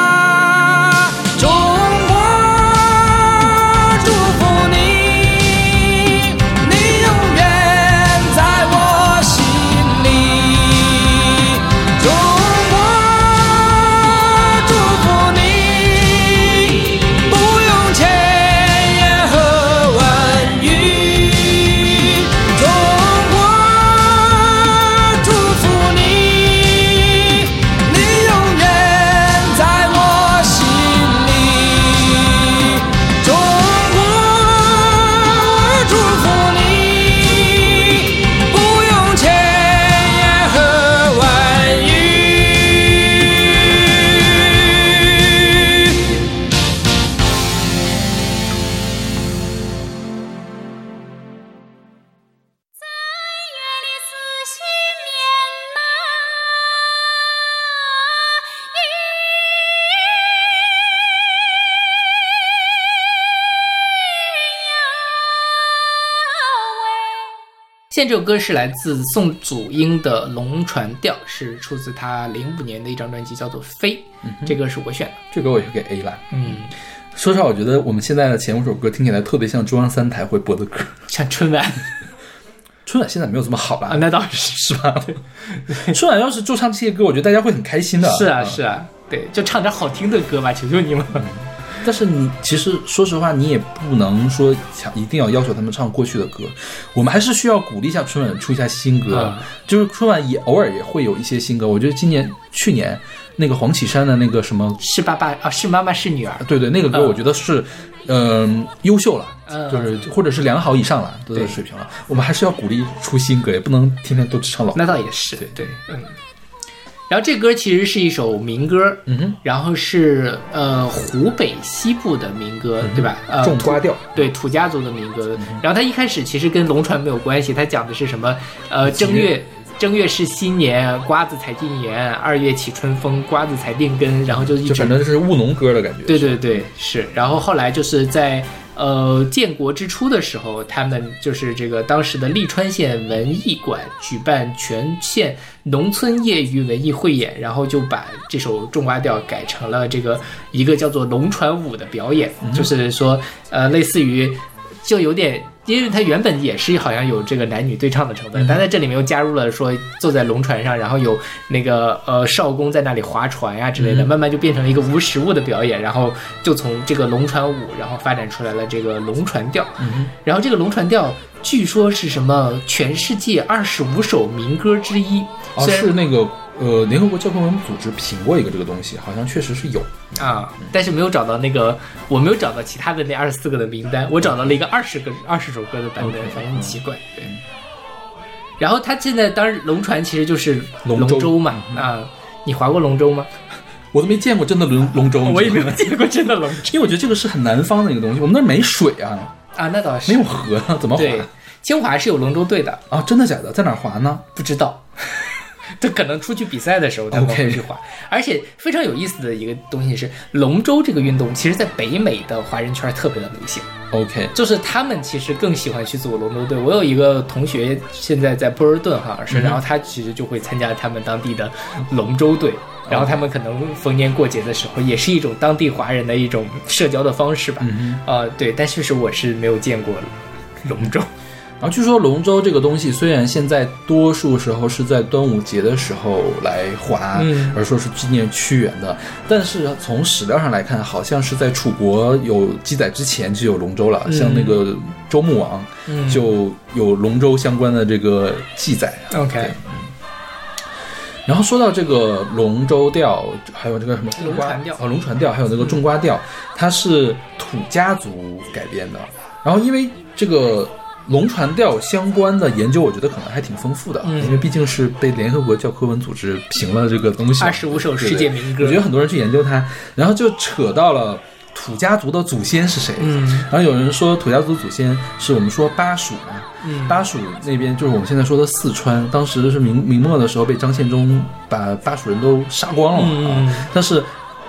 这首歌是来自宋祖英的《龙船调》，是出自他零五年的一张专辑，叫做《飞》。这歌是我选的。这歌我也是给 A 了。嗯，说实话，我觉得我们现在的前五首歌听起来特别像中央三台会播的歌。像春晚 春晚现在没有这么好了，啊，那倒是 是吧？春晚要是就唱这些歌，我觉得大家会很开心的。是啊，是啊，对，就唱点好听的歌吧，求求你们。但是你其实说实话，你也不能说强一定要要求他们唱过去的歌，我们还是需要鼓励一下春晚出一下新歌。嗯就是春晚也偶尔也会有一些新歌，我觉得今年去年那个黄绮珊的那个什么，是爸爸啊，是妈妈是女儿。对对，那个歌嗯我觉得是，嗯、优秀了，嗯就是或者是良好以上了的对水平了。我们还是要鼓励出新歌，也不能天天都只唱老歌。那倒也是，对对，嗯。然后这歌其实是一首民歌，嗯哼，然后是呃湖北西部的民歌，对吧？呃，种瓜调，对土家族的民歌。然后它一开始其实跟龙船没有关系，它讲的是什么？呃，正月正月是新年，瓜子才进园，二月起春风，瓜子才定根，然后就一反正是务农歌的感觉。对对对，是。然后后来就是在呃建国之初的时候，他们就是这个当时的利川县文艺馆举办全县农村业余文艺汇演，然后就把这首种瓜调改成了这个一个叫做龙船舞的表演，就是说呃类似于就有点。因为它原本也是好像有这个男女对唱的成分，但在这里面又加入了说坐在龙船上，然后有那个呃少公在那里划船呀、之类的，慢慢就变成了一个无实物的表演，然后就从这个龙船舞，然后发展出来了这个龙船调。然后这个龙船调据说是什么全世界二十五首民歌之一，哦，虽是那个呃，联合国教科文组织评过一个这个东西，好像确实是有。啊，但是没有找到那个，我没有找到其他的那二十四个的名单，我找到了一个二十个二十首歌的版本，反正很奇怪。对。然后他现在当然龙船其实就是龙舟嘛啊，你划过龙舟吗？我都没见过真的龙龙舟，我也没有见过真的龙舟因为我觉得这个是很南方的一个东西，我们那儿没水啊，啊，那倒是没有河啊，怎么对划？，清华是有龙舟队的，啊？真的假的？在哪儿划呢？不知道。这可能出去比赛的时候他们会去划而且非常有意思的一个东西是，龙舟这个运动，其实在北美的华人圈特别的流行。OK，就是他们其实更喜欢去组龙舟队。我有一个同学现在在波尔顿好像是，然后他其实就会参加他们当地的龙舟队，然后他们可能逢年过节的时候，也是一种当地华人的一种社交的方式吧。呃，对，但确实我是没有见过龙舟。然后据说龙舟这个东西，虽然现在多数时候是在端午节的时候来划，嗯。而说是纪念屈原的，但是从史料上来看，好像是在楚国有记载之前就有龙舟了，像那个周穆王嗯。就有龙舟相关的这个记载啊。OK，然后说到这个龙舟调，还有这个什么龙船调哦，龙船调，还有那个种瓜调，它是土家族改编的。然后因为这个龙船调相关的研究，我觉得可能还挺丰富的，嗯。因为毕竟是被联合国教科文组织评了这个东西，二十五首世界民歌。我觉得很多人去研究它，然后就扯到了土家族的祖先是谁。嗯。然后有人说土家族祖先是我们说巴蜀嘛，嗯。巴蜀那边就是我们现在说的四川，当时是明明末的时候被张献忠把巴蜀人都杀光了嘛、嗯。啊，但是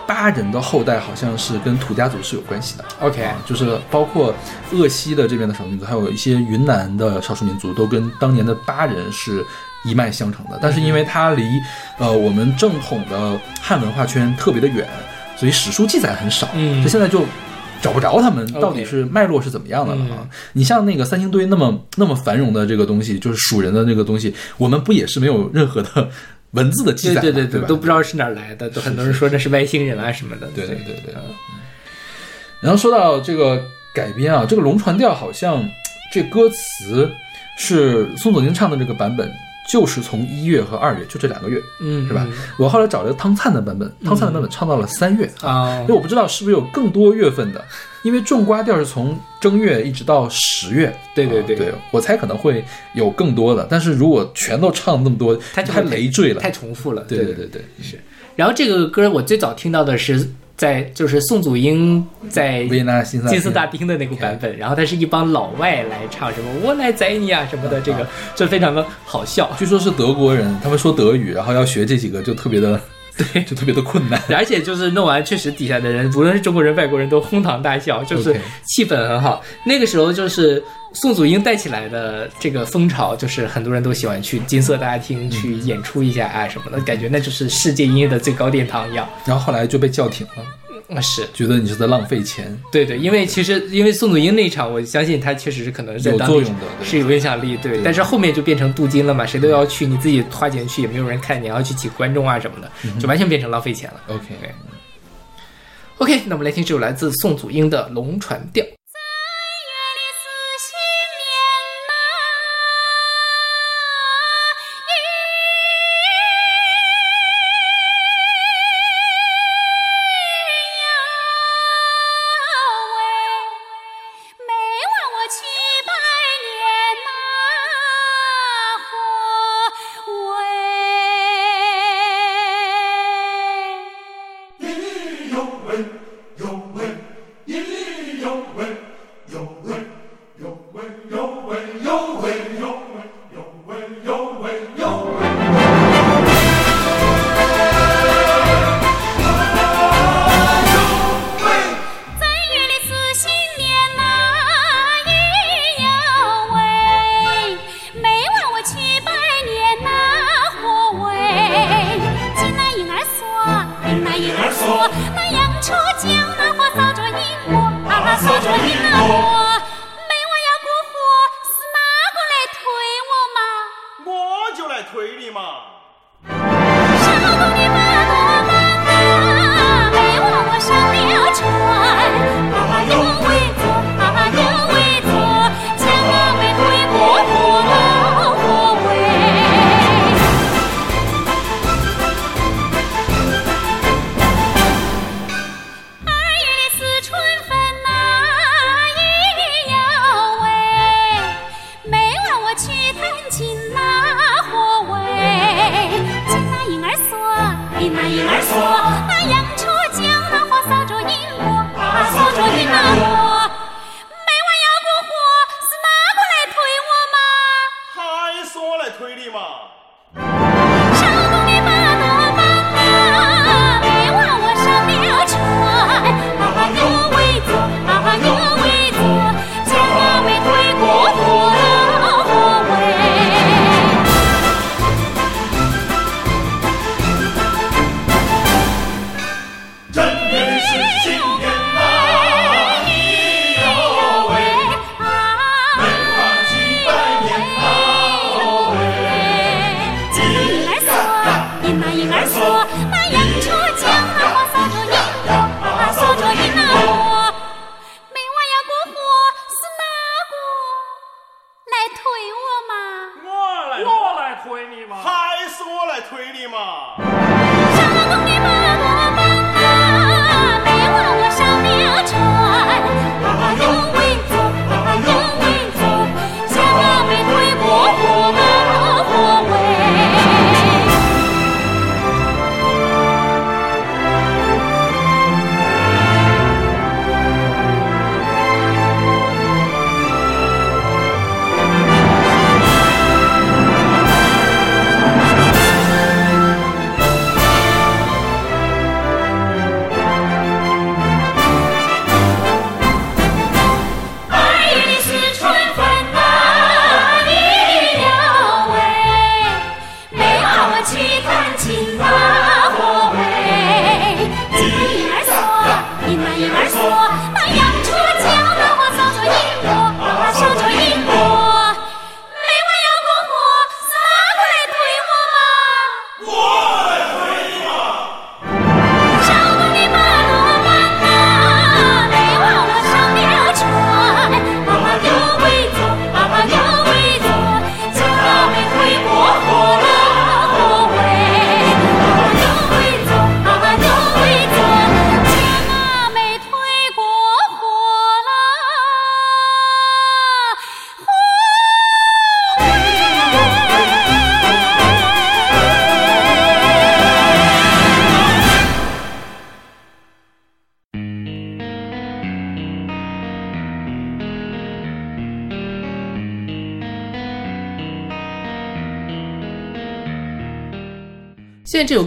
巴人的后代好像是跟土家族是有关系的。OK，啊，就是包括鄂西的这边的少数民族，还有一些云南的少数民族，都跟当年的巴人是一脉相承的。但是因为它离呃我们正统的汉文化圈特别的远，所以史书记载很少，嗯就现在就。找不着他们到底是脉络是怎么样的了啊嗯？你像那个三星堆那么那么繁荣的这个东西，就是蜀人的那个东西，我们不也是没有任何的文字的记载吗？对对对对，都不知道是哪来的，都很多人说这是外星人啊什么的。对对对然后说到这个改编啊，这个龙船调好像这歌词是宋祖英唱的这个版本，就是从一月和二月就这两个月，嗯，是吧？我后来找了汤灿的版本，汤灿的版本唱到了三月。啊因为我不知道是不是有更多月份的，因为种瓜调是从正月一直到十月，对对对啊对，我猜可能会有更多的，但是如果全都唱那么多，太累赘了，太重复了。对对对对对，是。然后这个歌我最早听到的是在就是宋祖英在维也纳新萨金色大厅的那个版本，然后他是一帮老外来唱什么“我来宰你啊”什么的，这个就非常的好笑。据说是德国人，他们说德语，然后要学这几个就特别的，对，就特别的困难。而且就是弄完，确实底下的人，无论是中国人、外国人都哄堂大笑，就是气氛很好。那个时候就是宋祖英带起来的这个风潮，就是很多人都喜欢去金色大厅去演出一下啊什么的，感觉那就是世界音乐的最高殿堂一样。然后后来就被叫停了，啊，是觉得你是在浪费钱。对对，因为其实因为宋祖英那一场，我相信他确实是可能有当地作用的对是有影响力，对。但是后面就变成镀金了嘛，谁都要去，你自己花钱去也没有人看，你要去请观众啊什么的，就完全变成浪费钱了。OK，对 OK，那我们来听这首来自宋祖英的《龙船调》。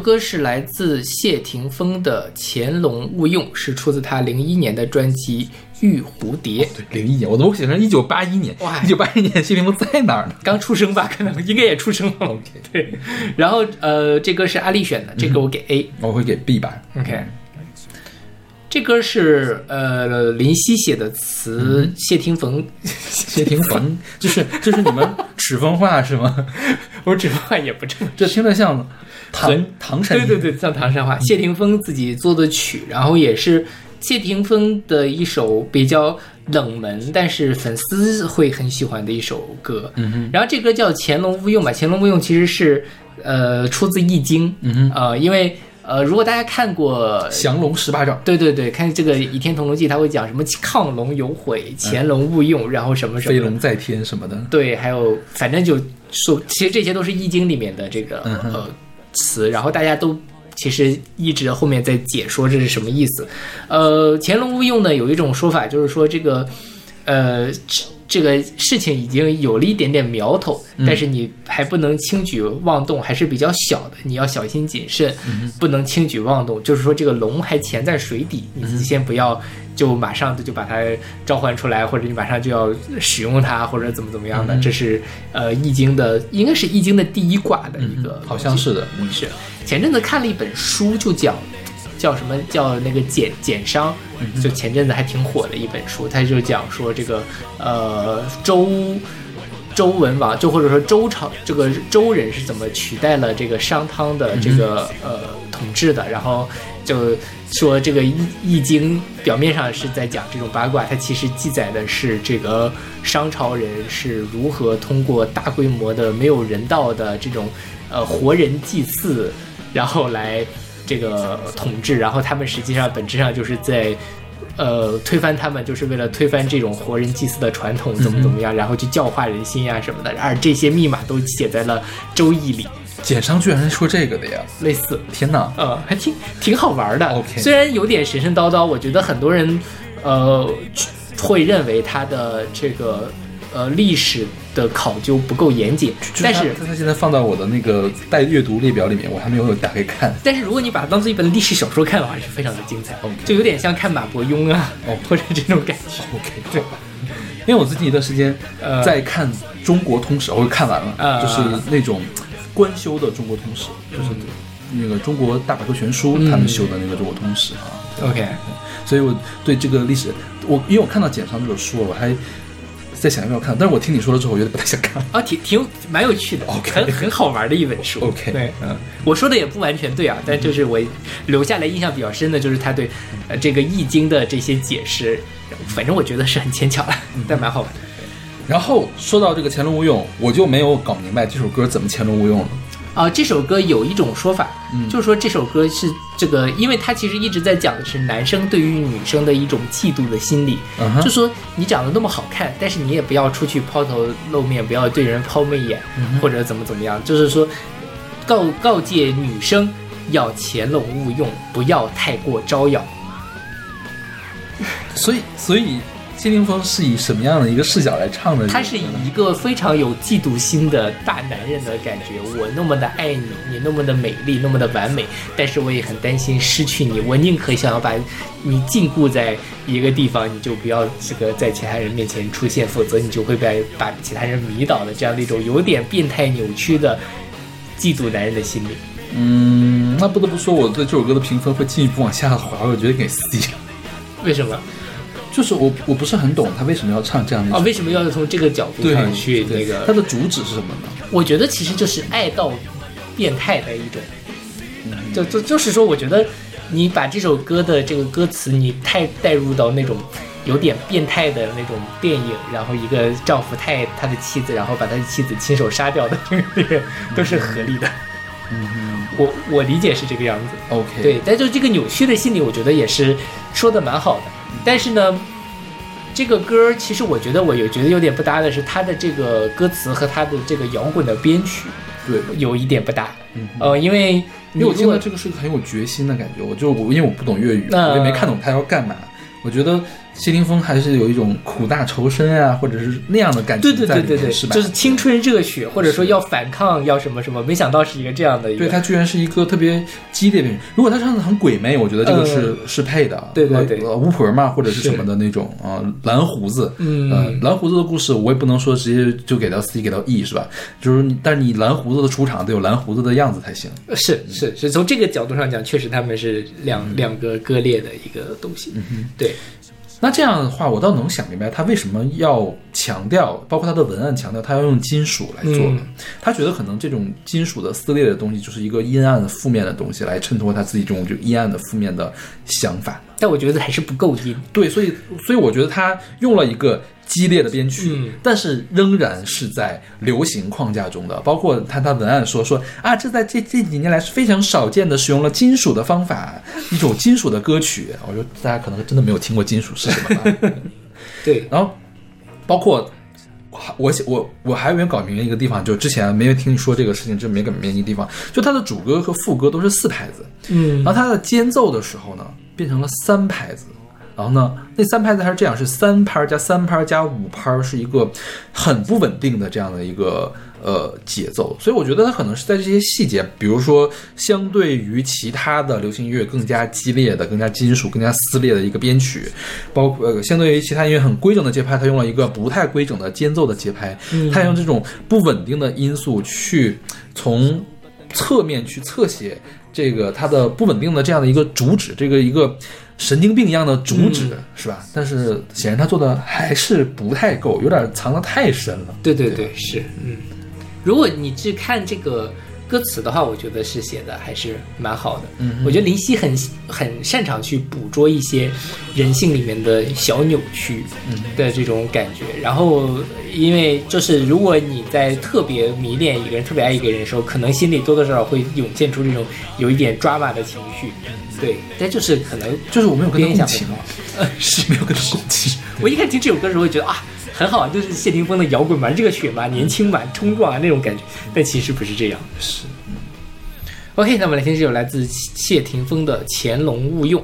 歌是来自谢霆锋的《潜龙勿用》，是出自他零一年的专辑《玉蝴蝶》。对，零一年，我都写成一九八一年。哇一九八一年谢霆锋在哪儿呢？刚出生吧，可能应该也出生了。OK，对。然后呃，这歌是阿丽选的，这个我给 A。我会给 B 吧。OK，这歌是呃林夕写的词，谢霆锋，谢霆锋，就是就是你们 赤峰话是吗？我这话也不正这听着像唐唐山对对对，像唐山话。谢霆锋自己做的曲，然后也是谢霆锋的一首比较冷门，但是粉丝会很喜欢的一首歌。嗯哼。然后这歌叫《潜龙勿用》吧，《潜龙勿用》其实是呃出自《易经》。嗯哼。呃，因为呃，如果大家看过降龙十八掌。对对对，看这个《倚天屠龙记》，他会讲什么亢龙有悔，潜龙勿用，然后什么什么飞龙在天什么的，对，还有反正就说，其实这些都是《易经》里面的这个、呃词，然后大家都其实一直后面在解说这是什么意思。呃，乾隆误用呢，有一种说法就是说这个呃这这个事情已经有了一点点苗头，但是你还不能轻举妄动，还是比较小的，你要小心谨慎，不能轻举妄动。就是说这个龙还潜在水底，你先不要。就马上就把它召唤出来，或者你马上就要使用它，或者怎么怎么样的，这是呃《易经》的，应该是《易经》的第一卦的一个，好像是的，嗯是。前阵子看了一本书，就讲叫什么叫那个简简商，就前阵子还挺火的一本书，它就讲说这个呃周周文王，就或者说周朝这个周人是怎么取代了这个商汤的这个、呃统治的，然后就说这个易易经表面上是在讲这种八卦，它其实记载的是这个商朝人是如何通过大规模的没有人道的这种呃活人祭祀，然后来这个统治，然后他们实际上本质上就是在。呃，推翻他们就是为了推翻这种活人祭祀的传统，怎么怎么样，然后去教化人心呀、什么的，而这些密码都写在了《周易》里，简商居然是说这个的呀！类似。天哪，呃，还挺挺好玩的。虽然有点神神叨叨，我觉得很多人呃会认为他的这个呃历史的考究不够严谨，但是他他现在放到我的那个待阅读列表里面，我还没有打开看。但是如果你把它当做一本历史小说看的话，是非常的精彩就有点像看马伯庸啊，哦或者这种感觉。OK，对。因为我最近一段时间呃在看《中国通史》，我看完了，呃就是那种官修的《中国通史》，就是那个中国大百科全书嗯他们修的那个《中国通史》啊。OK，所以我对这个历史，我因为我看到简上这本书，我还在想要不要看，但是我听你说了之后，我觉得不太想看。啊，挺挺蛮有趣的 OK 很很好玩的一本书。OK 对，嗯，我说的也不完全对啊，但就是我留下来印象比较深的就是他对呃这个易经的这些解释，反正我觉得是很牵强了，但蛮好玩的。然后说到这个潜龙勿用，我就没有搞明白这首歌怎么潜龙勿用了。啊，这首歌有一种说法，就是说这首歌是这个，因为它其实一直在讲的是男生对于女生的一种嫉妒的心理，嗯就说你长得那么好看，但是你也不要出去抛头露面，不要对人抛媚眼，或者怎么怎么样，就是说告告诫女生要潜龙勿用，不要太过招摇。所以，所以谢霆锋是以什么样的一个视角来唱的？他是以一个非常有嫉妒心的大男人的感觉，我那么的爱你，你那么的美丽，那么的完美，但是我也很担心失去你，我宁可想要把你禁锢在一个地方，你就不要这个在其他人面前出现，否则你就会被把其他人迷倒的这样的一种有点变态扭曲的嫉妒男人的心理。嗯，那不得不说，我对这首歌的评分会进一步往下滑，我觉得给 C。为什么？就是我我不是很懂他为什么要唱这样的一啊，为什么要从这个角度对上去那个？他的主旨是什么呢？我觉得其实就是爱到变态的一种，就就就是说，我觉得你把这首歌的这个歌词，你太带入到那种有点变态的那种电影，然后一个丈夫太他的妻子，然后把他的妻子亲手杀掉的这个都是合理的。嗯，我我理解是这个样子。OK，对，但就这个扭曲的心理，我觉得也是说的蛮好的。但是呢，这个歌其实我觉得我有觉得有点不搭的是，它的这个歌词和它的这个摇滚的编曲对，有一点不搭。呃，因为因为我听到这个是个很有决心的感觉，我就我因为我不懂粤语，那我也没看懂他要干嘛。我觉得谢霆锋还是有一种苦大仇深啊，或者是那样的感对情在里面，对对对对，是吧？就是青春热血，或者说要反抗，要什么什么，没想到是一个这样的一个。对他居然是一个特别激烈的人。如果他唱的很鬼魅，我觉得这个是、是配的。嗯对对对呃巫婆嘛，或者是什么的那种啊、呃蓝胡子。嗯呃，蓝胡子的故事我也不能说直接就给到 C 给到 E 是吧？就是你，但是你蓝胡子的出场得有蓝胡子的样子才行。是是是，从这个角度上讲，确实他们是两、嗯两个割裂的一个东西。对，那这样的话，我倒能想明白他为什么要强调，包括他的文案强调他要用金属来做他觉得可能这种金属的撕裂的东西，就是一个阴暗的、负面的东西，来衬托他自己这种就阴暗的、负面的想法。但我觉得还是不够阴。对，所以所以我觉得他用了一个激烈的编曲，嗯但是仍然是在流行框架中的。包括他他文案说说啊，这在这这几年来是非常少见的使用了金属的方法，一种金属的歌曲。我觉得大家可能真的没有听过金属是什么吧。对，然后包括我我我还没有搞明白一个地方，就之前没有听你说这个事情，就没搞明白一个地方，就它的主歌和副歌都是四拍子，嗯然后它的间奏的时候呢，变成了三拍子。然后呢，那三拍子还是这样，是三拍加三拍加五拍，是一个很不稳定的这样的一个呃节奏。所以我觉得它可能是在这些细节，比如说相对于其他的流行音乐更加激烈的、更加金属、更加撕裂的一个编曲，包括呃相对于其他音乐很规整的节拍，它用了一个不太规整的间奏的节拍，它用这种不稳定的因素去从侧面去侧写这个它的不稳定的这样的一个主旨，这个一个神经病一样的主旨，是吧？但是显然他做的还是不太够，有点藏得太深了。对对对，是嗯。如果你去看这个歌词的话，我觉得是写的还是蛮好的。嗯我觉得林夕很很擅长去捕捉一些人性里面的小扭曲的这种感觉。然后，因为就是如果你在特别迷恋一个人、特别爱一个人的时候，可能心里多多少少会涌现出这种有一点抓马的情绪。对，但就是可能就是我没有跟他共情呃，是没有跟他共情。我一开始听这首歌的时候，会觉得啊，很好啊，就是谢霆锋的摇滚版，这个血嘛，年轻版，冲撞啊那种感觉。但其实不是这样。是，OK，那我们来听这首来自谢霆锋的《潜龙勿用》。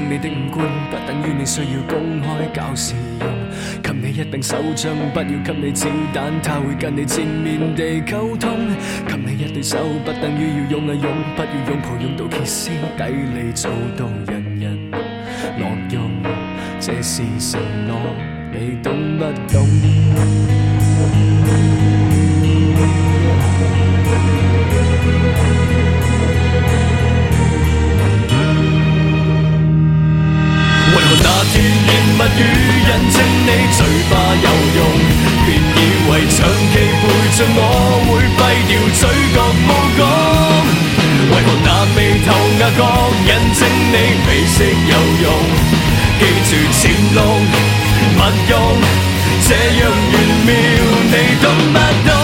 給你的五官，不等于你需要公开搞笑用。给你一柄手枪，不要给你子弹，他会跟你正面地沟通。给你一对手，不等于要用啊用，不要用抱用到歇斯底里，做到人人乐用。这是承诺，你懂不懂？甜言蜜语印证你嘴巴有用，便以为长期陪着我会闭掉嘴角無講？為何那眉头额角印证你美色有用？记住潛龍勿用，这样玄妙，你懂不懂？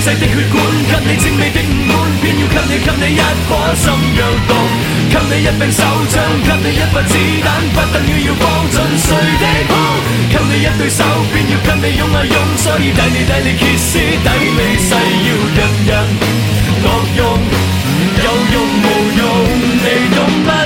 细的血管给你精美的五官偏要给你给你一颗心跃动给你一柄手枪给你一发子弹不等于要放进谁的胸给你一对手偏要给你拥啊拥所以抵你抵你歇斯底里誓要人人恶用有用无用你懂吗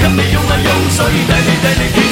跟你拥啊拥，所以抵你抵你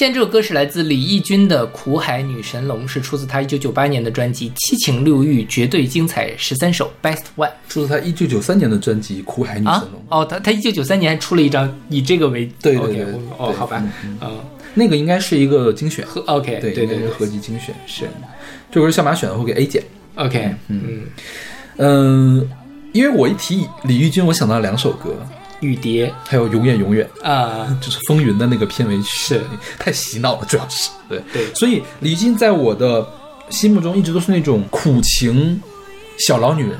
现在这首歌是来自李翊君的《苦海女神龙》，是出自他一九九八年的专辑《七情六欲绝对精彩十三首 Best One 出自他一九九三年的专辑《苦海女》啊神龙》。哦，他他一九九三年还出了一张以这个为对对对哦，对好吧，嗯，那个应该是一个精选，合 OK，对对对合集精选。是。这首歌是小马选的，会给 A 减。OK，嗯，嗯，因为我一提李翊君，我想到两首歌，雨蝶还有《永远永远》，啊，就是《风云》的那个片尾曲，是 太洗脑了，主要是对对所以李静在我的心目中一直都是那种苦情小老女人。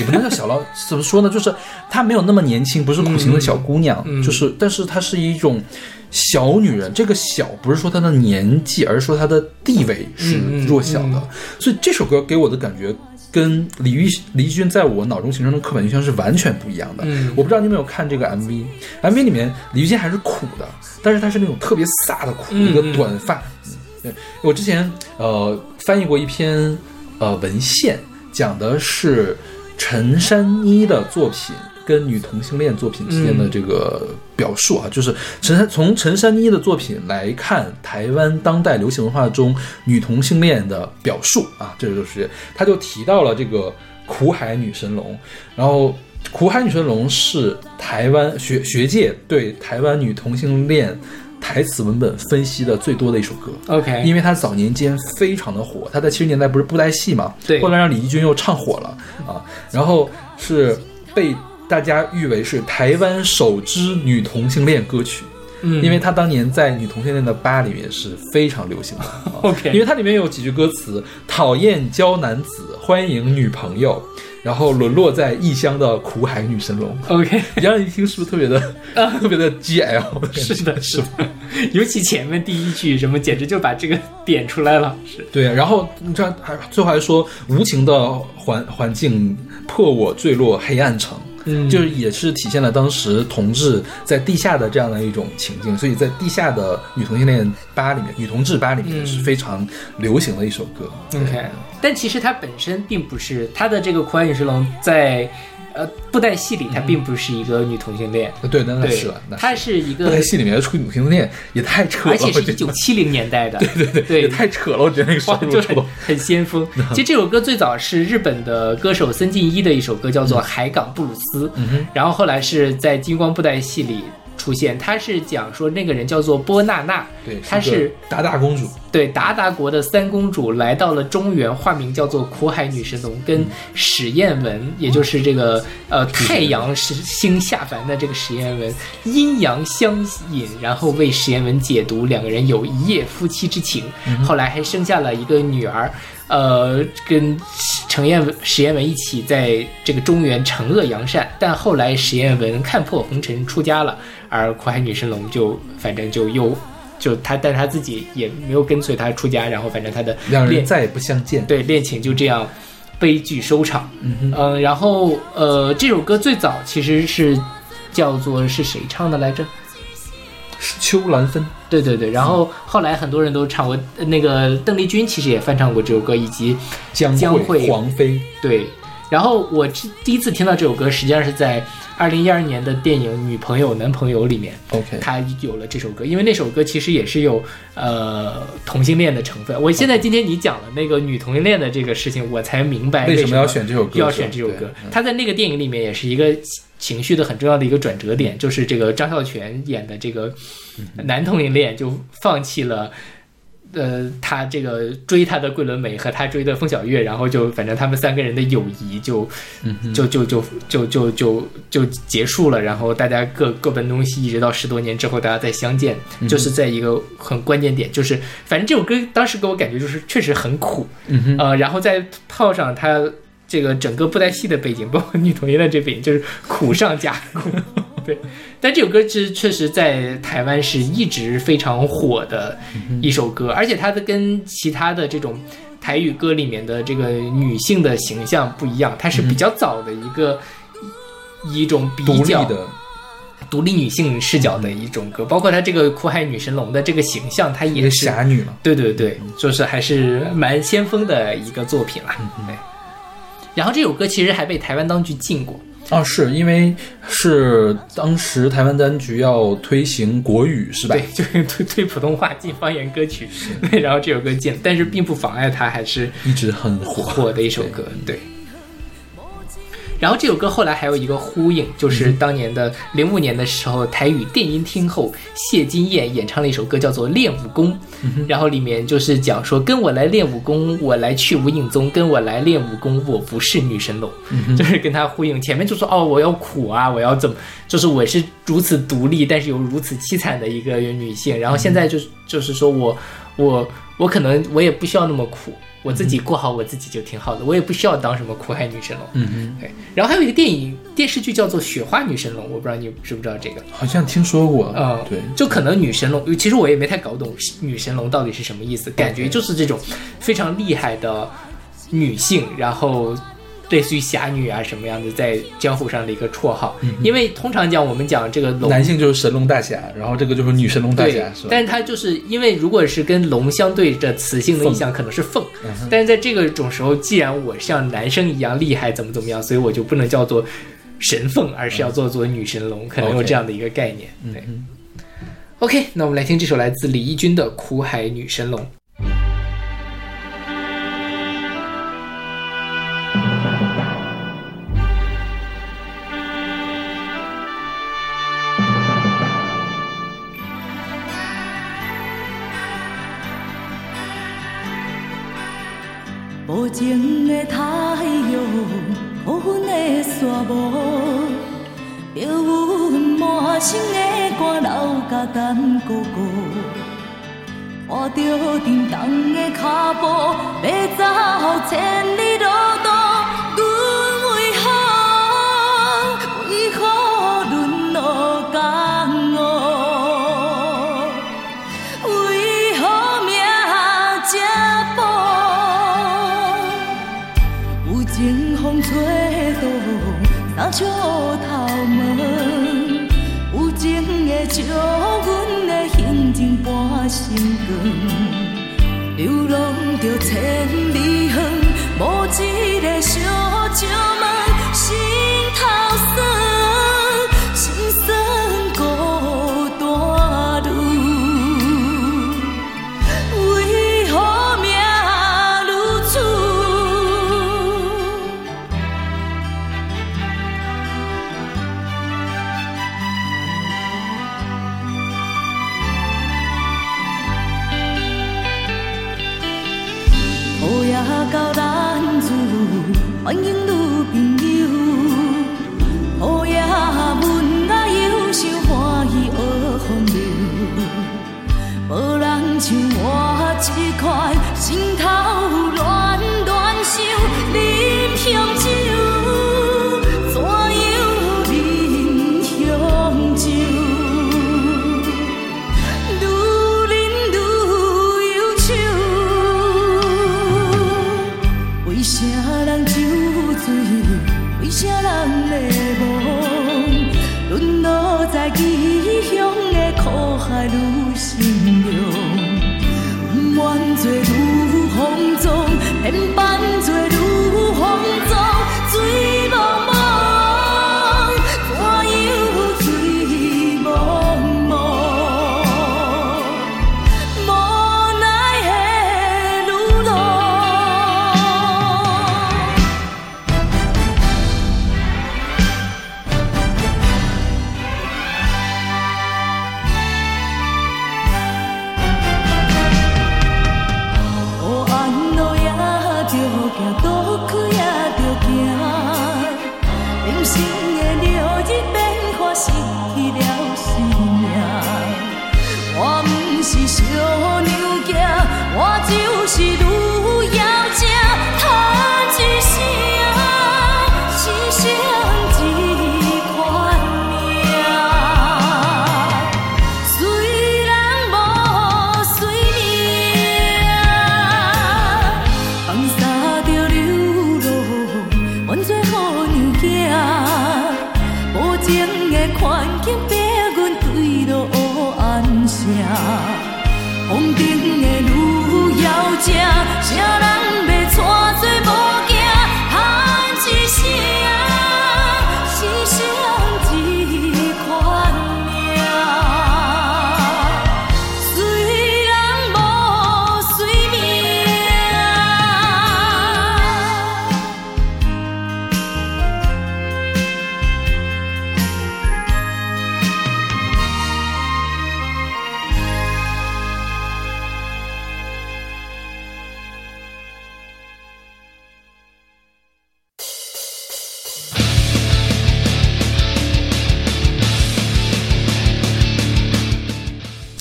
也不能叫小老，怎么说呢？就是她没有那么年轻，不是苦情的小姑娘，就是，但是她是一种小女人。这个小不是说她的年纪，而是说她的地位是弱小的。所以这首歌给我的感觉跟李玉李玉君在我脑中形成的刻板印象是完全不一样的。嗯我不知道你有没有看这个 MV，MV 里面李玉君还是苦的，但是她是那种特别飒的苦，嗯一个短发。嗯对我之前呃翻译过一篇呃文献，讲的是陈珊妮的作品跟女同性恋作品之间的这个表述啊，就是陈珊从陈珊妮的作品来看台湾当代流行文化中女同性恋的表述啊，这就是他就提到了这个苦海女神龙，然后。苦海女神龙是台湾学学界对台湾女同性恋台词文本分析的最多的一首歌。OK，因为他早年间非常的火，他在七十年代不是布袋戏嘛，对后来让李翊君又唱火了啊，然后是被大家誉为是台湾首支女同性恋歌曲。嗯因为他当年在女同性恋的吧里面是非常流行的。啊 OK 因为它里面有几句歌词：讨厌娇男子，欢迎女朋友，然后沦落在异乡的苦海女神龙。OK，你让人一听是不是特别的、特别的 GL？是的，是的，尤其前面第一句什么，简直就把这个点出来了。是，对，然后你知道，还最后还说无情的环环境迫我坠落黑暗城嗯。就是也是体现了当时同志在地下的这样的一种情境，所以在地下的女同性恋吧里面，女同志吧里面嗯是非常流行的一首歌。OK，但其实它本身并不是它的这个苦海女神龙在呃布袋戏里，她并不是一个女同性恋，呃对，那那对是了，那它是是一个布袋戏里面的处女同性恋也太扯了，而且是一九七零年代的，对对对也太扯了，我觉得那个哇，收就很。很先锋。其实这首歌最早是日本的歌手森进一的一首歌，叫做《海港布鲁斯》，然后后来是在金光布袋戏里出现。他是讲说那个人叫做波娜娜，对，她是达达公主，对达达国的三公主来到了中原，化名叫做苦海女神龙，跟史艳文，也就是这个呃太阳是星下凡的这个史艳文阴阳相引，然后为史艳文解读，两个人有一夜夫妻之情，后来还生下了一个女儿。呃，跟程彦文、史艳文一起在这个中原惩恶扬善，但后来史艳文看破红尘出家了，而苦海女神龙就反正就又就他，但他自己也没有跟随他出家，然后反正他的恋两人再也不相见。对恋情就这样悲剧收场。嗯然后呃，这首歌最早其实是叫做是谁唱的来着？是秋兰芬，对对对，然后后来很多人都唱过，呃那个邓丽君其实也翻唱过这首歌，以及江江蕙、蕙黄飞，对，然后我第第一次听到这首歌，实际上是在二零一二年的电影《女朋友男朋友》里面，OK，他有了这首歌，因为那首歌其实也是有呃同性恋的成分。我现在今天你讲了那个女同性恋的这个事情，我才明白为什么要选这首歌要选这首歌他在那个电影里面也是一个情绪的很重要的一个转折点，就是这个张孝全演的这个嗯男同性恋就放弃了。呃，他这个追他的桂纶镁和他追的风小月，然后就反正他们三个人的友谊就，嗯就就就就就就就结束了，然后大家各各奔东西，一直到十多年之后大家再相见，嗯就是在一个很关键点，就是反正这首歌当时给我感觉就是确实很苦，呃，然后再套上他这个整个布袋戏的背景，包括女同学的这背景，就是苦上加苦。对，但这首歌是确实在台湾是一直非常火的一首歌，而且它的跟其他的这种台语歌里面的这个女性的形象不一样，它是比较早的一个、一种比独立较的，独立女性视角的一种歌，包括它这个苦海女神龙的这个形象，它一个也是侠女嘛。对对对，就是还是蛮先锋的一个作品啦。嗯对。然后这首歌其实还被台湾当局禁过，哦，是因为是当时台湾当局要推行国语是吧？对，就是推推普通话进方言歌曲，对，然后这首歌进，但是并不妨碍它还是一直很火。火的一首歌，对。然后这首歌后来还有一个呼应，就是当年的零五年的时候，台语电音听后谢金燕演唱了一首歌，叫做《练武功》，然后里面就是讲说跟我来练武功，我来去无影踪，跟我来练武功，我不是女神龙，就是跟他呼应。前面就说哦，我要苦啊，我要怎么，就是我是如此独立，但是又如此凄惨的一个女性，然后现在就是就是说我我我可能我也不需要那么苦。我自己过好我自己就挺好的，我也不需要当什么苦海女神龙。嗯嗯，对，然后还有一个电影电视剧叫做《雪花女神龙》，我不知道你知不知道这个。好像听说过。嗯，对，就可能女神龙，其实我也没太搞懂女神龙到底是什么意思，感觉就是这种非常厉害的女性，然后类似于侠女啊什么样的，在江湖上的一个绰号。因为通常讲我们讲这个龙男性就是神龙大侠，然后这个就是女神龙大侠，是吧？但是它就是因为如果是跟龙相对着雌性的意象，可能是凤。嗯但是在这个种时候，既然我像男生一样厉害，怎么怎么样，所以我就不能叫做神凤，而是要做做女神龙，可能有这样的一个概念。对。OK，那我们来听这首来自李翊君的《苦海女神龙》。情的太阳，无？云的沙漠，着阮满心的肝流甲干哥哥，看着沉重的脚步，要走千里路。苦海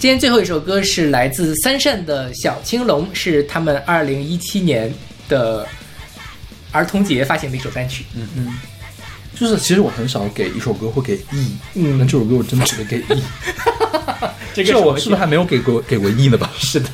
今天最后一首歌是来自三善的《小青龙》，是他们二零一七年的儿童节发行的一首单曲。嗯嗯就是其实我很少给一首歌会给 E，嗯那这首歌我真的只能给 E。这 这个我我是不是还没有给过给过 E 呢吧？是的，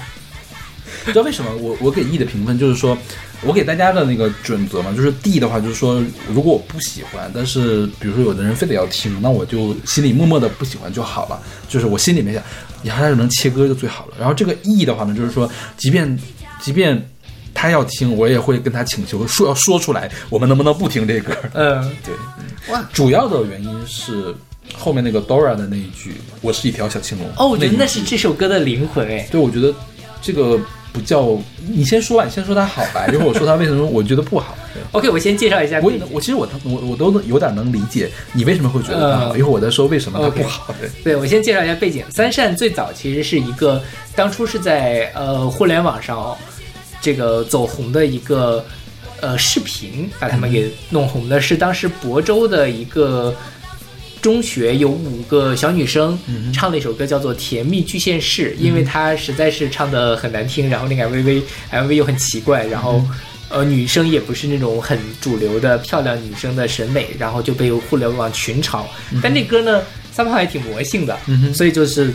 你 知道为什么我我给 E 的评分就是说，我给大家的那个准则嘛，就是 D 的话就是说，如果我不喜欢，但是比如说有的人非得要听，那我就心里默默的不喜欢就好了，就是我心里面想，你还是能切歌就最好了。然后这个 E 的话呢，就是说，即便即便他要听，我也会跟他请求说要说出来，我们能不能不听这歌？嗯，对，哇，主要的原因是后面那个 Dora 的那一句“我是一条小青龙”。哦，我觉得那是这首歌的灵魂哎。对，我觉得这个不叫你先说吧，你先说它好吧，一会儿我说它为什么我觉得不好。OK，我先介绍一下我背景。我其实我我我都能有点能理解你为什么会觉得它好，嗯一会儿我再说为什么它 OK 不好。对，对，我先介绍一下背景。三善最早其实是一个当初是在呃互联网上这个走红的一个呃视频，把他们给弄红的，是当时亳州的一个中学有五个小女生嗯唱了一首歌，叫做《甜蜜巨献世》，因为她实在是唱的很难听，然后那个 MV MV 又很奇怪，然后。呃，女生也不是那种很主流的漂亮女生的审美，然后就被互联网群嘲。但那歌呢，三炮还挺魔性的，所以就是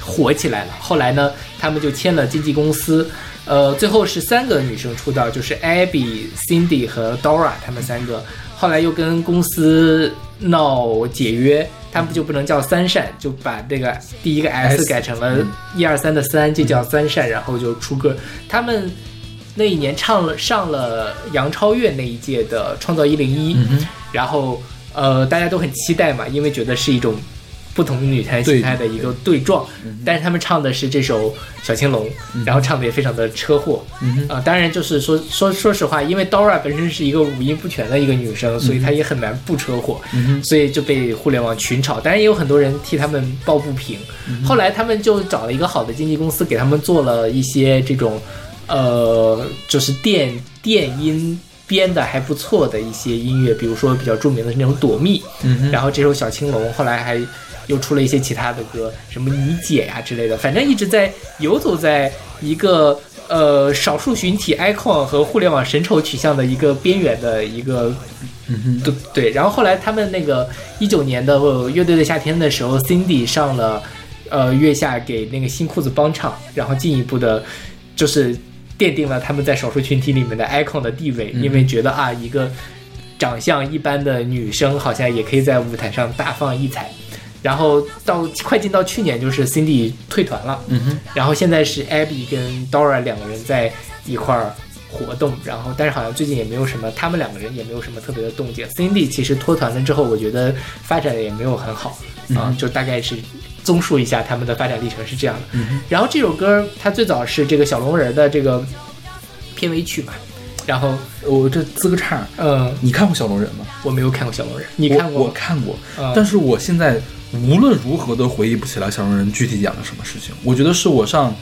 火起来了。后来呢，他们就签了经纪公司，呃，最后是三个女生出道，就是 Abby、Cindy 和 Dora，她们三个。后来又跟公司闹解约，他们就不能叫三善，就把这个第一个 S 改成了一二三的三，就叫三善，然后就出歌。他们那一年唱了上了杨超越那一届的《创造一零一》，然后呃大家都很期待嘛，因为觉得是一种不同女团形态的一个对撞。但是他们唱的是这首《小青龙》，然后唱的也非常的车祸。啊、当然就是说说说实话，因为 Dora 本身是一个五音不全的一个女生，所以她也很难不车祸，所以就被互联网群嘲。当然也有很多人替他们抱不平。后来他们就找了一个好的经纪公司，给他们做了一些这种呃，就是电电音。编的还不错的一些音乐，比如说比较著名的是那种躲蜜，然后这首小青龙后来还又出了一些其他的歌，什么你姐呀、之类的，反正一直在游走在一个呃少数群体 icon 和互联网神丑取向的一个边缘的一个，对对。然后后来他们那个一九年的呃乐队的夏天的时候，Cindy 上了呃月下给那个新裤子帮唱，然后进一步的，就是奠定了他们在少数群体里面的 icon 的地位，因为觉得啊一个长相一般的女生好像也可以在舞台上大放异彩。然后到快进到去年，就是 Cindy 退团了，嗯哼，然后现在是 Abby 跟 Dora 两个人在一块儿活动，然后但是好像最近也没有什么，他们两个人也没有什么特别的动静。Cindy 其实脱团了之后，我觉得发展的也没有很好啊，就大概是综述一下他们的发展历程是这样的。嗯然后这首歌它最早是这个小龙人的这个片尾曲嘛，然后我这滋个岔，嗯，你看过小龙人吗？我没有看过小龙人，你看过我？我？看过，嗯但是我现在无论如何都回忆不起来小龙人具体讲了什么事情。我觉得是我上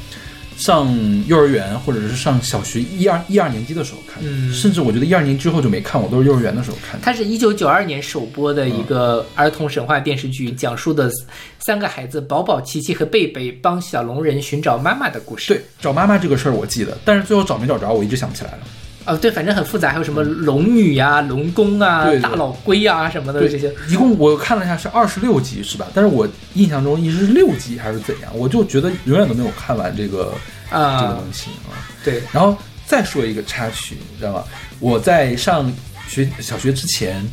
上幼儿园或者是上小学一二一二年级的时候看甚至我觉得一二年级之后就没看我，都是幼儿园的时候看的。它是一九九二年首播的一个儿童神话电视剧，讲述的三个孩子宝宝、琪琪和贝贝帮小龙人寻找妈妈的故事。对，找妈妈这个事儿我记得，但是最后找没找着，我一直想不起来了。哦，对，反正很复杂，还有什么龙女呀、龙宫啊、对对大老龟啊什么的这些。一共我看了一下是二十六集是吧？但是我印象中一直是六集还是怎样，我就觉得永远都没有看完这个、啊这个东西啊。对，然后再说一个插曲，你知道吗？我在上学小学之前，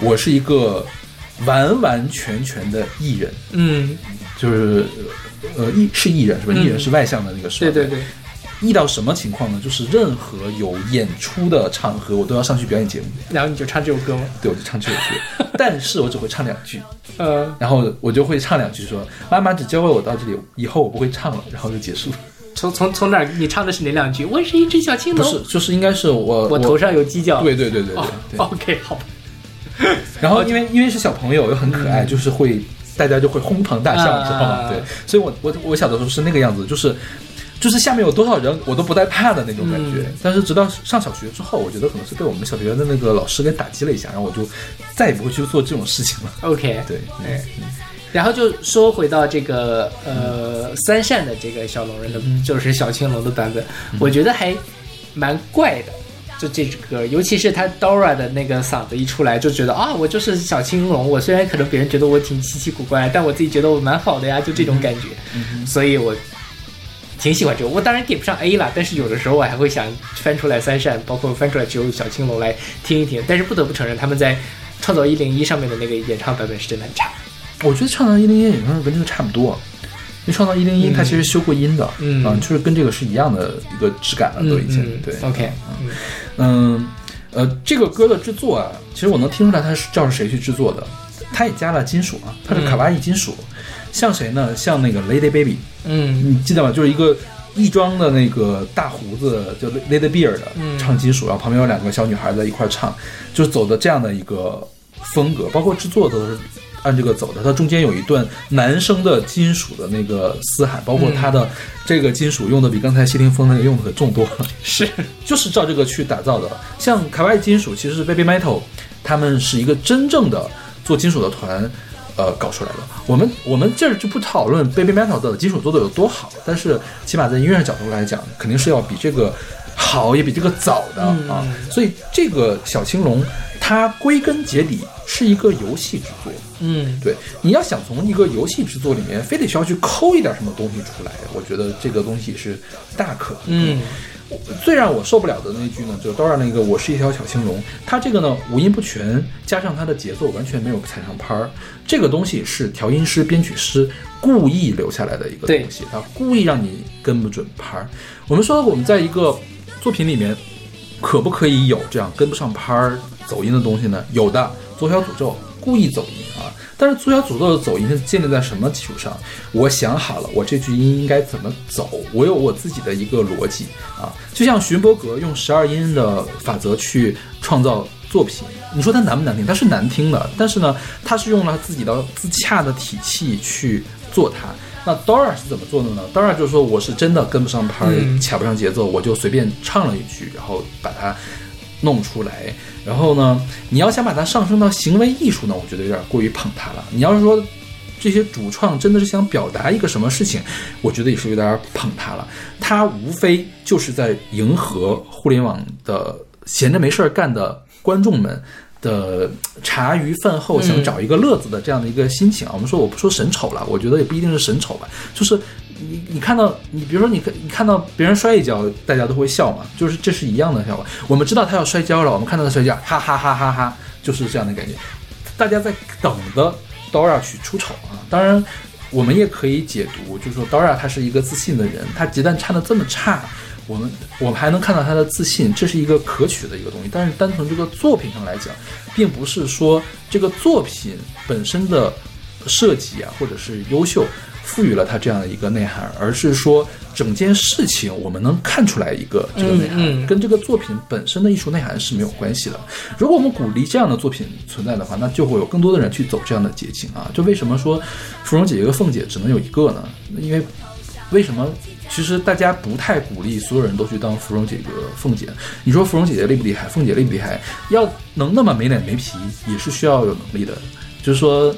我是一个完完全全的艺人，嗯，就是呃艺是艺人是吧？嗯艺人是外向的那个是吧？对对对，遇到什么情况呢？就是任何有演出的场合，我都要上去表演节目。然后你就唱这首歌吗？对，我就唱这首歌，但是我只会唱两句，呃，然后我就会唱两句说：“妈妈只教会我到这里，以后我不会唱了。”然后就结束了。从从从哪儿？你唱的是哪两句？我是一只小青龙，不是，就是应该是我我头上有犄角。对对对对对哦。OK，好吧。然后因为因为是小朋友又很可爱，就是会大家就会哄堂大笑，啊知道吗？对，所以我我我小的时候是那个样子，就是就是下面有多少人我都不带怕的那种感觉。嗯但是直到上小学之后，我觉得可能是被我们小学的那个老师给打击了一下，然后我就再也不会去做这种事情了。OK，对，哎，然后就说回到这个呃三善的这个小龙人的，就是小青龙的版本，我觉得还蛮怪的。就这支歌，尤其是他 Dora 的那个嗓子一出来，就觉得啊，我就是小青龙。我虽然可能别人觉得我挺稀奇古怪，但我自己觉得我蛮好的呀，就这种感觉。所以我挺喜欢这个。我当然点不上 A 了，但是有的时候我还会想翻出来三扇，包括翻出来只有小青龙来听一听。但是不得不承认，他们在《创造一零一》上面的那个演唱版本是真的很差。我觉得创造一零一演唱跟这个差不多，因为创造一零一它其实修过音的，嗯啊就是跟这个是一样的一个质感了，都已经、嗯对。OK，嗯，呃，这个歌的制作啊，其实我能听出来它是知道是谁去制作的，它也加了金属啊，它是卡哇伊金属，像谁呢？像那个 Lady Baby，嗯你记得吗？就是一个亦庄的那个大胡子，就 Lady Beard 唱金属，然后旁边有两个小女孩在一块儿唱，就是走的这样的一个风格，包括制作都是按这个走的。它中间有一段男生的金属的那个嘶喊，包括它的这个金属用的比刚才谢霆锋那个用的可重多了，是 就是照这个去打造的。像卡哇伊金属，其实是 Baby Metal，他们是一个真正的做金属的团。呃，搞出来的。我们我们这儿就不讨论 Baby Metal 的基础做的有多好，但是起码在音乐角度来讲，肯定是要比这个好，也比这个早的、啊。所以这个小青龙，它归根结底是一个游戏制作。嗯对，你要想从一个游戏制作里面，非得需要去抠一点什么东西出来，我觉得这个东西是大可不必。嗯最让我受不了的那一句呢，就 Dora 那个“我是一条小青龙”，它这个呢五音不全，加上它的节奏完全没有踩上拍儿，这个东西是调音师、编曲师故意留下来的一个东西，他故意让你跟不准拍儿。我们说我们在一个作品里面，可不可以有这样跟不上拍儿走音的东西呢？有的，《左小诅咒》故意走音啊。但是《左小诅咒》的走音是建立在什么基础上？我想好了，我这句音应该怎么走，我有我自己的一个逻辑啊。就像荀伯格用十二音的法则去创造作品，你说它难不难听？它是难听的，但是呢，他是用了自己的自洽的体系去做它。那 Dora 是怎么做的呢？Dora 就是说，我是真的跟不上拍卡不上节奏，我就随便唱了一句，然后把它弄出来。然后呢，你要想把它上升到行为艺术呢，我觉得有点过于捧它了。你要是说这些主创真的是想表达一个什么事情，我觉得也是有点捧它了。它无非就是在迎合互联网的闲着没事儿干的观众们。的茶余饭后想找一个乐子的这样的一个心情啊，我们说我不说神丑了，我觉得也不一定是神丑吧，就是你你看到你比如说你你看到别人摔一跤，大家都会笑嘛，就是这是一样的效果。我们知道他要摔跤了，我们看到他摔跤，哈哈哈哈哈，就是这样的感觉。大家在等着 Dora 去出丑啊。当然，我们也可以解读，就是说 Dora 她是一个自信的人，她鸡蛋唱的这么差，我们我们还能看到她的自信，这是一个可取的一个东西。但是单从这个作品上来讲，并不是说这个作品本身的设计啊，或者是优秀。赋予了它这样的一个内涵，而是说整件事情我们能看出来一个这个内涵，嗯嗯跟这个作品本身的艺术内涵是没有关系的。如果我们鼓励这样的作品存在的话，那就会有更多的人去走这样的捷径啊。就为什么说芙蓉姐姐和凤姐只能有一个呢？因为为什么？其实大家不太鼓励所有人都去当芙蓉姐姐、凤姐。你说芙蓉姐姐厉不厉害？凤姐厉不厉害？要能那么没脸没皮，也是需要有能力的。就是说，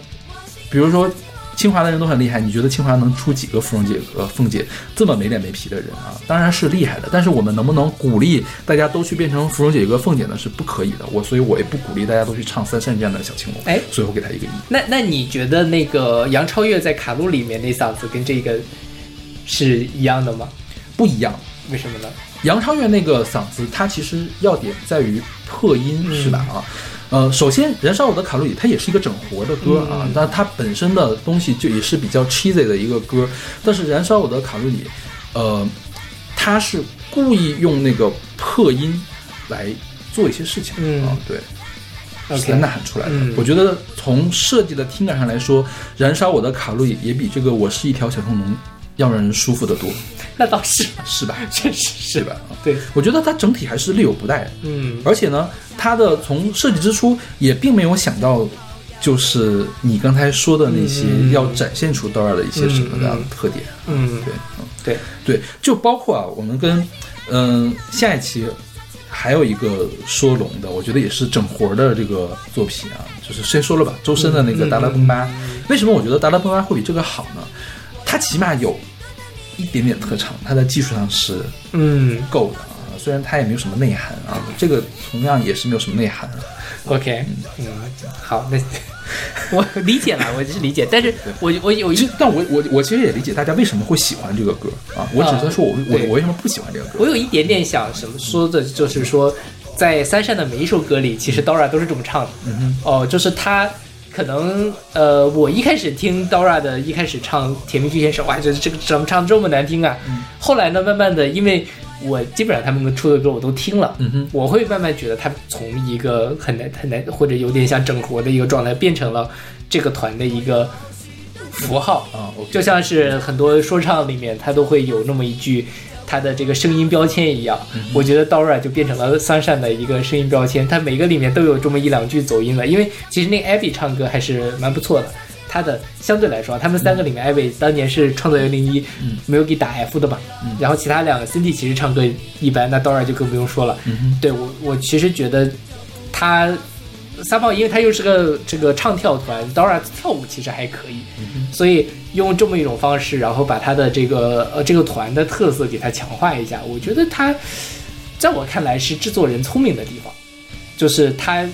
比如说。清华的人都很厉害，你觉得清华能出几个芙蓉姐和凤姐这么没脸没皮的人啊？当然是厉害的，但是我们能不能鼓励大家都去变成芙蓉姐和凤姐呢？是不可以的。我所以，我也不鼓励大家都去唱三善这样的小青龙。哎所以我给他一个亿。那那你觉得那个杨超越在卡路里面那嗓子跟这个是一样的吗？不一样。为什么呢？杨超越那个嗓子，它其实要点在于破音，是吧？啊。呃，首先，《燃烧我的卡路里》它也是一个整活的歌啊，嗯但它本身的东西就也是比较 cheesy 的一个歌。但是，《燃烧我的卡路里》，呃，它是故意用那个破音来做一些事情、嗯啊，对是呐喊出来的。嗯我觉得从设计的听感上来说，《燃烧我的卡路里》也比这个《我是一条小恐龙》要让人舒服得多，那倒是，是吧？确实是是吧？啊对，我觉得它整体还是略有不带的。嗯而且呢，它的从设计之初也并没有想到，就是你刚才说的那些嗯要展现出 Dora 的一些什么样的嗯特点。嗯对，嗯对，对，就包括啊，我们跟嗯、下一期还有一个说龙的，我觉得也是整活的这个作品啊，就是先说了吧，周深的那个嗯达拉崩吧。为什么我觉得达拉崩吧会比这个好呢？它起码有一点点特长，它在技术上是嗯够的啊，虽然它也没有什么内涵啊，这个同样也是没有什么内涵。啊，OK，嗯，好，那 我理解了，我就是理解，但是我我有一，但我我我其实也理解大家为什么会喜欢这个歌啊，我只是说我我我为什么不喜欢这个歌。我有一点点想什么说的，就是说，在三善的每一首歌里，其实 Dora 都是这么唱的。嗯哦，就是他可能呃，我一开始听 Dora 的，一开始唱《甜蜜巨先生》，哇，觉得这个怎么唱这么难听啊？嗯。后来呢，慢慢的，因为我基本上他们出的歌我都听了，嗯我会慢慢觉得他从一个很难很难，或者有点像整活的一个状态，变成了这个团的一个符号。就像是很多说唱里面，他都会有那么一句它的这个声音标签一样。嗯我觉得 Dora 就变成了 Sunshine 的一个声音标签，它每个里面都有这么一两句走音的。因为其实那 Abby 唱歌还是蛮不错的，他的相对来说，他们三个里面，Abby 当年是创造幺零一没有给打 F 的嘛，然后其他两个 Cindy 其实唱歌一般，那 Dora 就更不用说了。对我我其实觉得他。三炮，因为他又是个这个唱跳团，Dora 跳舞其实还可以，所以用这么一种方式，然后把他的这个呃这个团的特色给他强化一下，我觉得他在我看来是制作人聪明的地方，就是他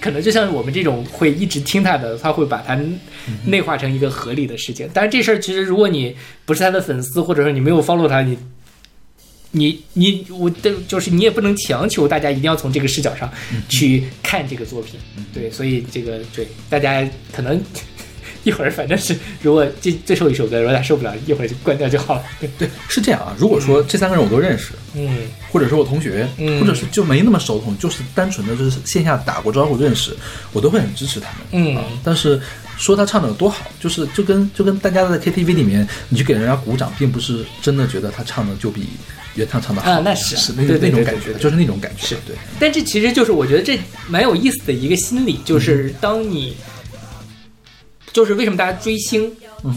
可能就像我们这种会一直听他的，他会把它内化成一个合理的事情。但是这事儿其实如果你不是他的粉丝，或者说你没有 follow 他，你你你我的就是你也不能强求大家一定要从这个视角上去看这个作品，对，所以这个对大家可能 一会儿反正是如果这最后一首歌如果大家受不了，一会儿就关掉就好了。对，是这样啊。如果说这三个人我都认识，嗯或者是我同学，嗯或者是就没那么熟同，就是单纯的就是线下打过招呼认识，我都会很支持他们。嗯啊但是说他唱的有多好，就是就跟就跟大家在 KTV 里面，你去给人家鼓掌，并不是真的觉得他唱的就比原唱唱的好啊那是是那对对那种感觉，就是那种感觉，是。对。但这其实就是我觉得这蛮有意思的一个心理，就是当你，就是为什么大家追星，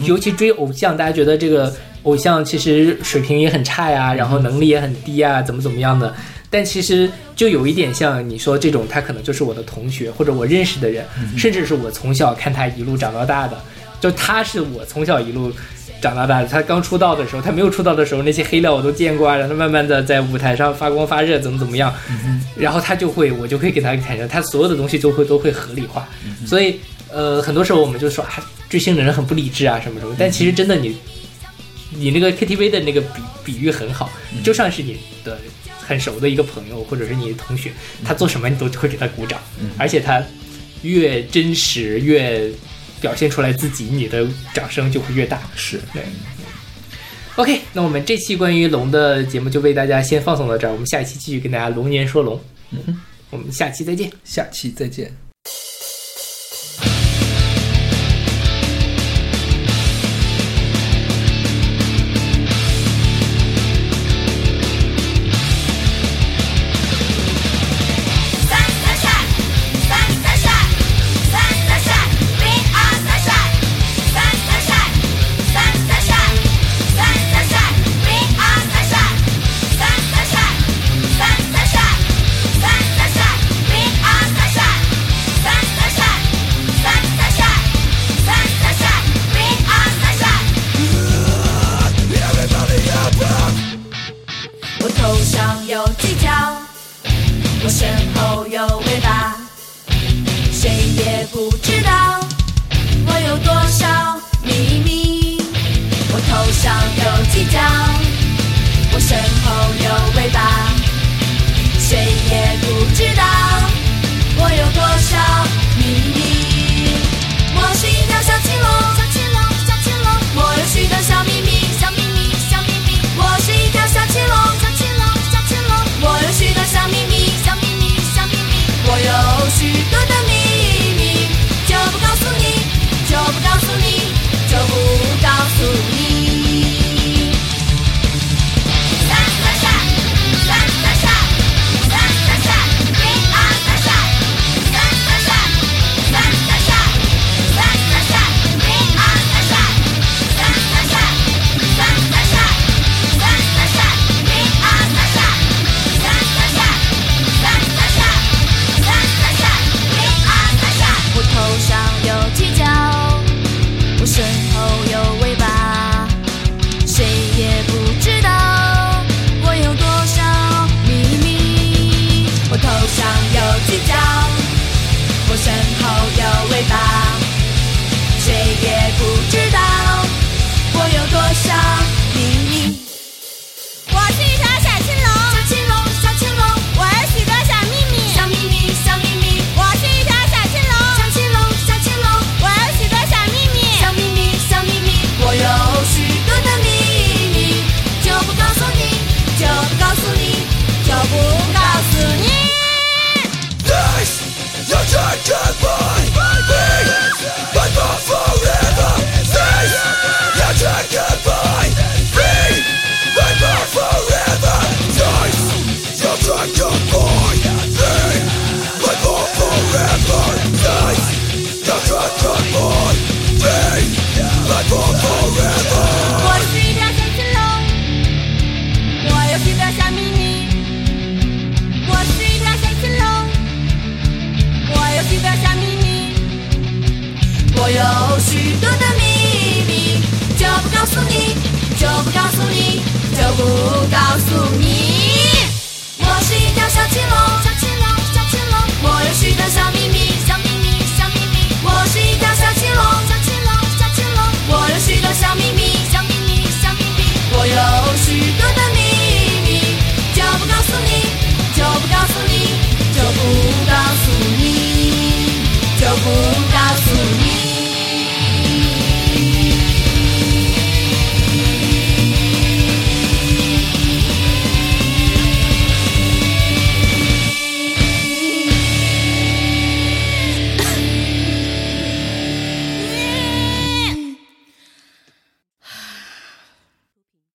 尤其追偶像，大家觉得这个偶像其实水平也很差呀，然后能力也很低啊，怎么怎么样的。但其实就有一点像你说这种，他可能就是我的同学或者我认识的人，甚至是我从小看他一路长到大的，就他是我从小一路长到大的。他刚出道的时候，他没有出道的时候，那些黑料我都见过啊，然后慢慢的在舞台上发光发热，怎么怎么样，然后他就会，我就会给他产生，他所有的东西就会都会合理化。所以呃，很多时候我们就说啊，追星的人很不理智啊，什么什么，但其实真的你。你那个 KTV 的那个比比喻很好，就像是你的很熟的一个朋友或者是你的同学，他做什么你都会给他鼓掌，而且他越真实越表现出来自己，你的掌声就会越大。是对。OK，那我们这期关于龙的节目就为大家先放送到这儿，我们下一期继续跟大家龙年说龙。嗯哼，我们下期再见。下期再见。后有尾巴，谁也不知道我有多少秘密。我头上有犄角，我身后有尾巴，谁也不知道我有多少秘密。我是一条小青龙，小青龙，小青龙，我有许多小秘密，小秘密，小秘密。我是一条小青龙，小青龙，小青龙，我有许多小秘密，告告诉你就不告诉你就不告诉你。我是一条小青龙小青龙小青龙我有许多小秘密小秘密小秘密。我是一条小青龙小青龙小青龙我有许多小秘密小秘密小秘密。我有许多的秘密就不告诉你就不告诉你就不告诉你就不告诉你。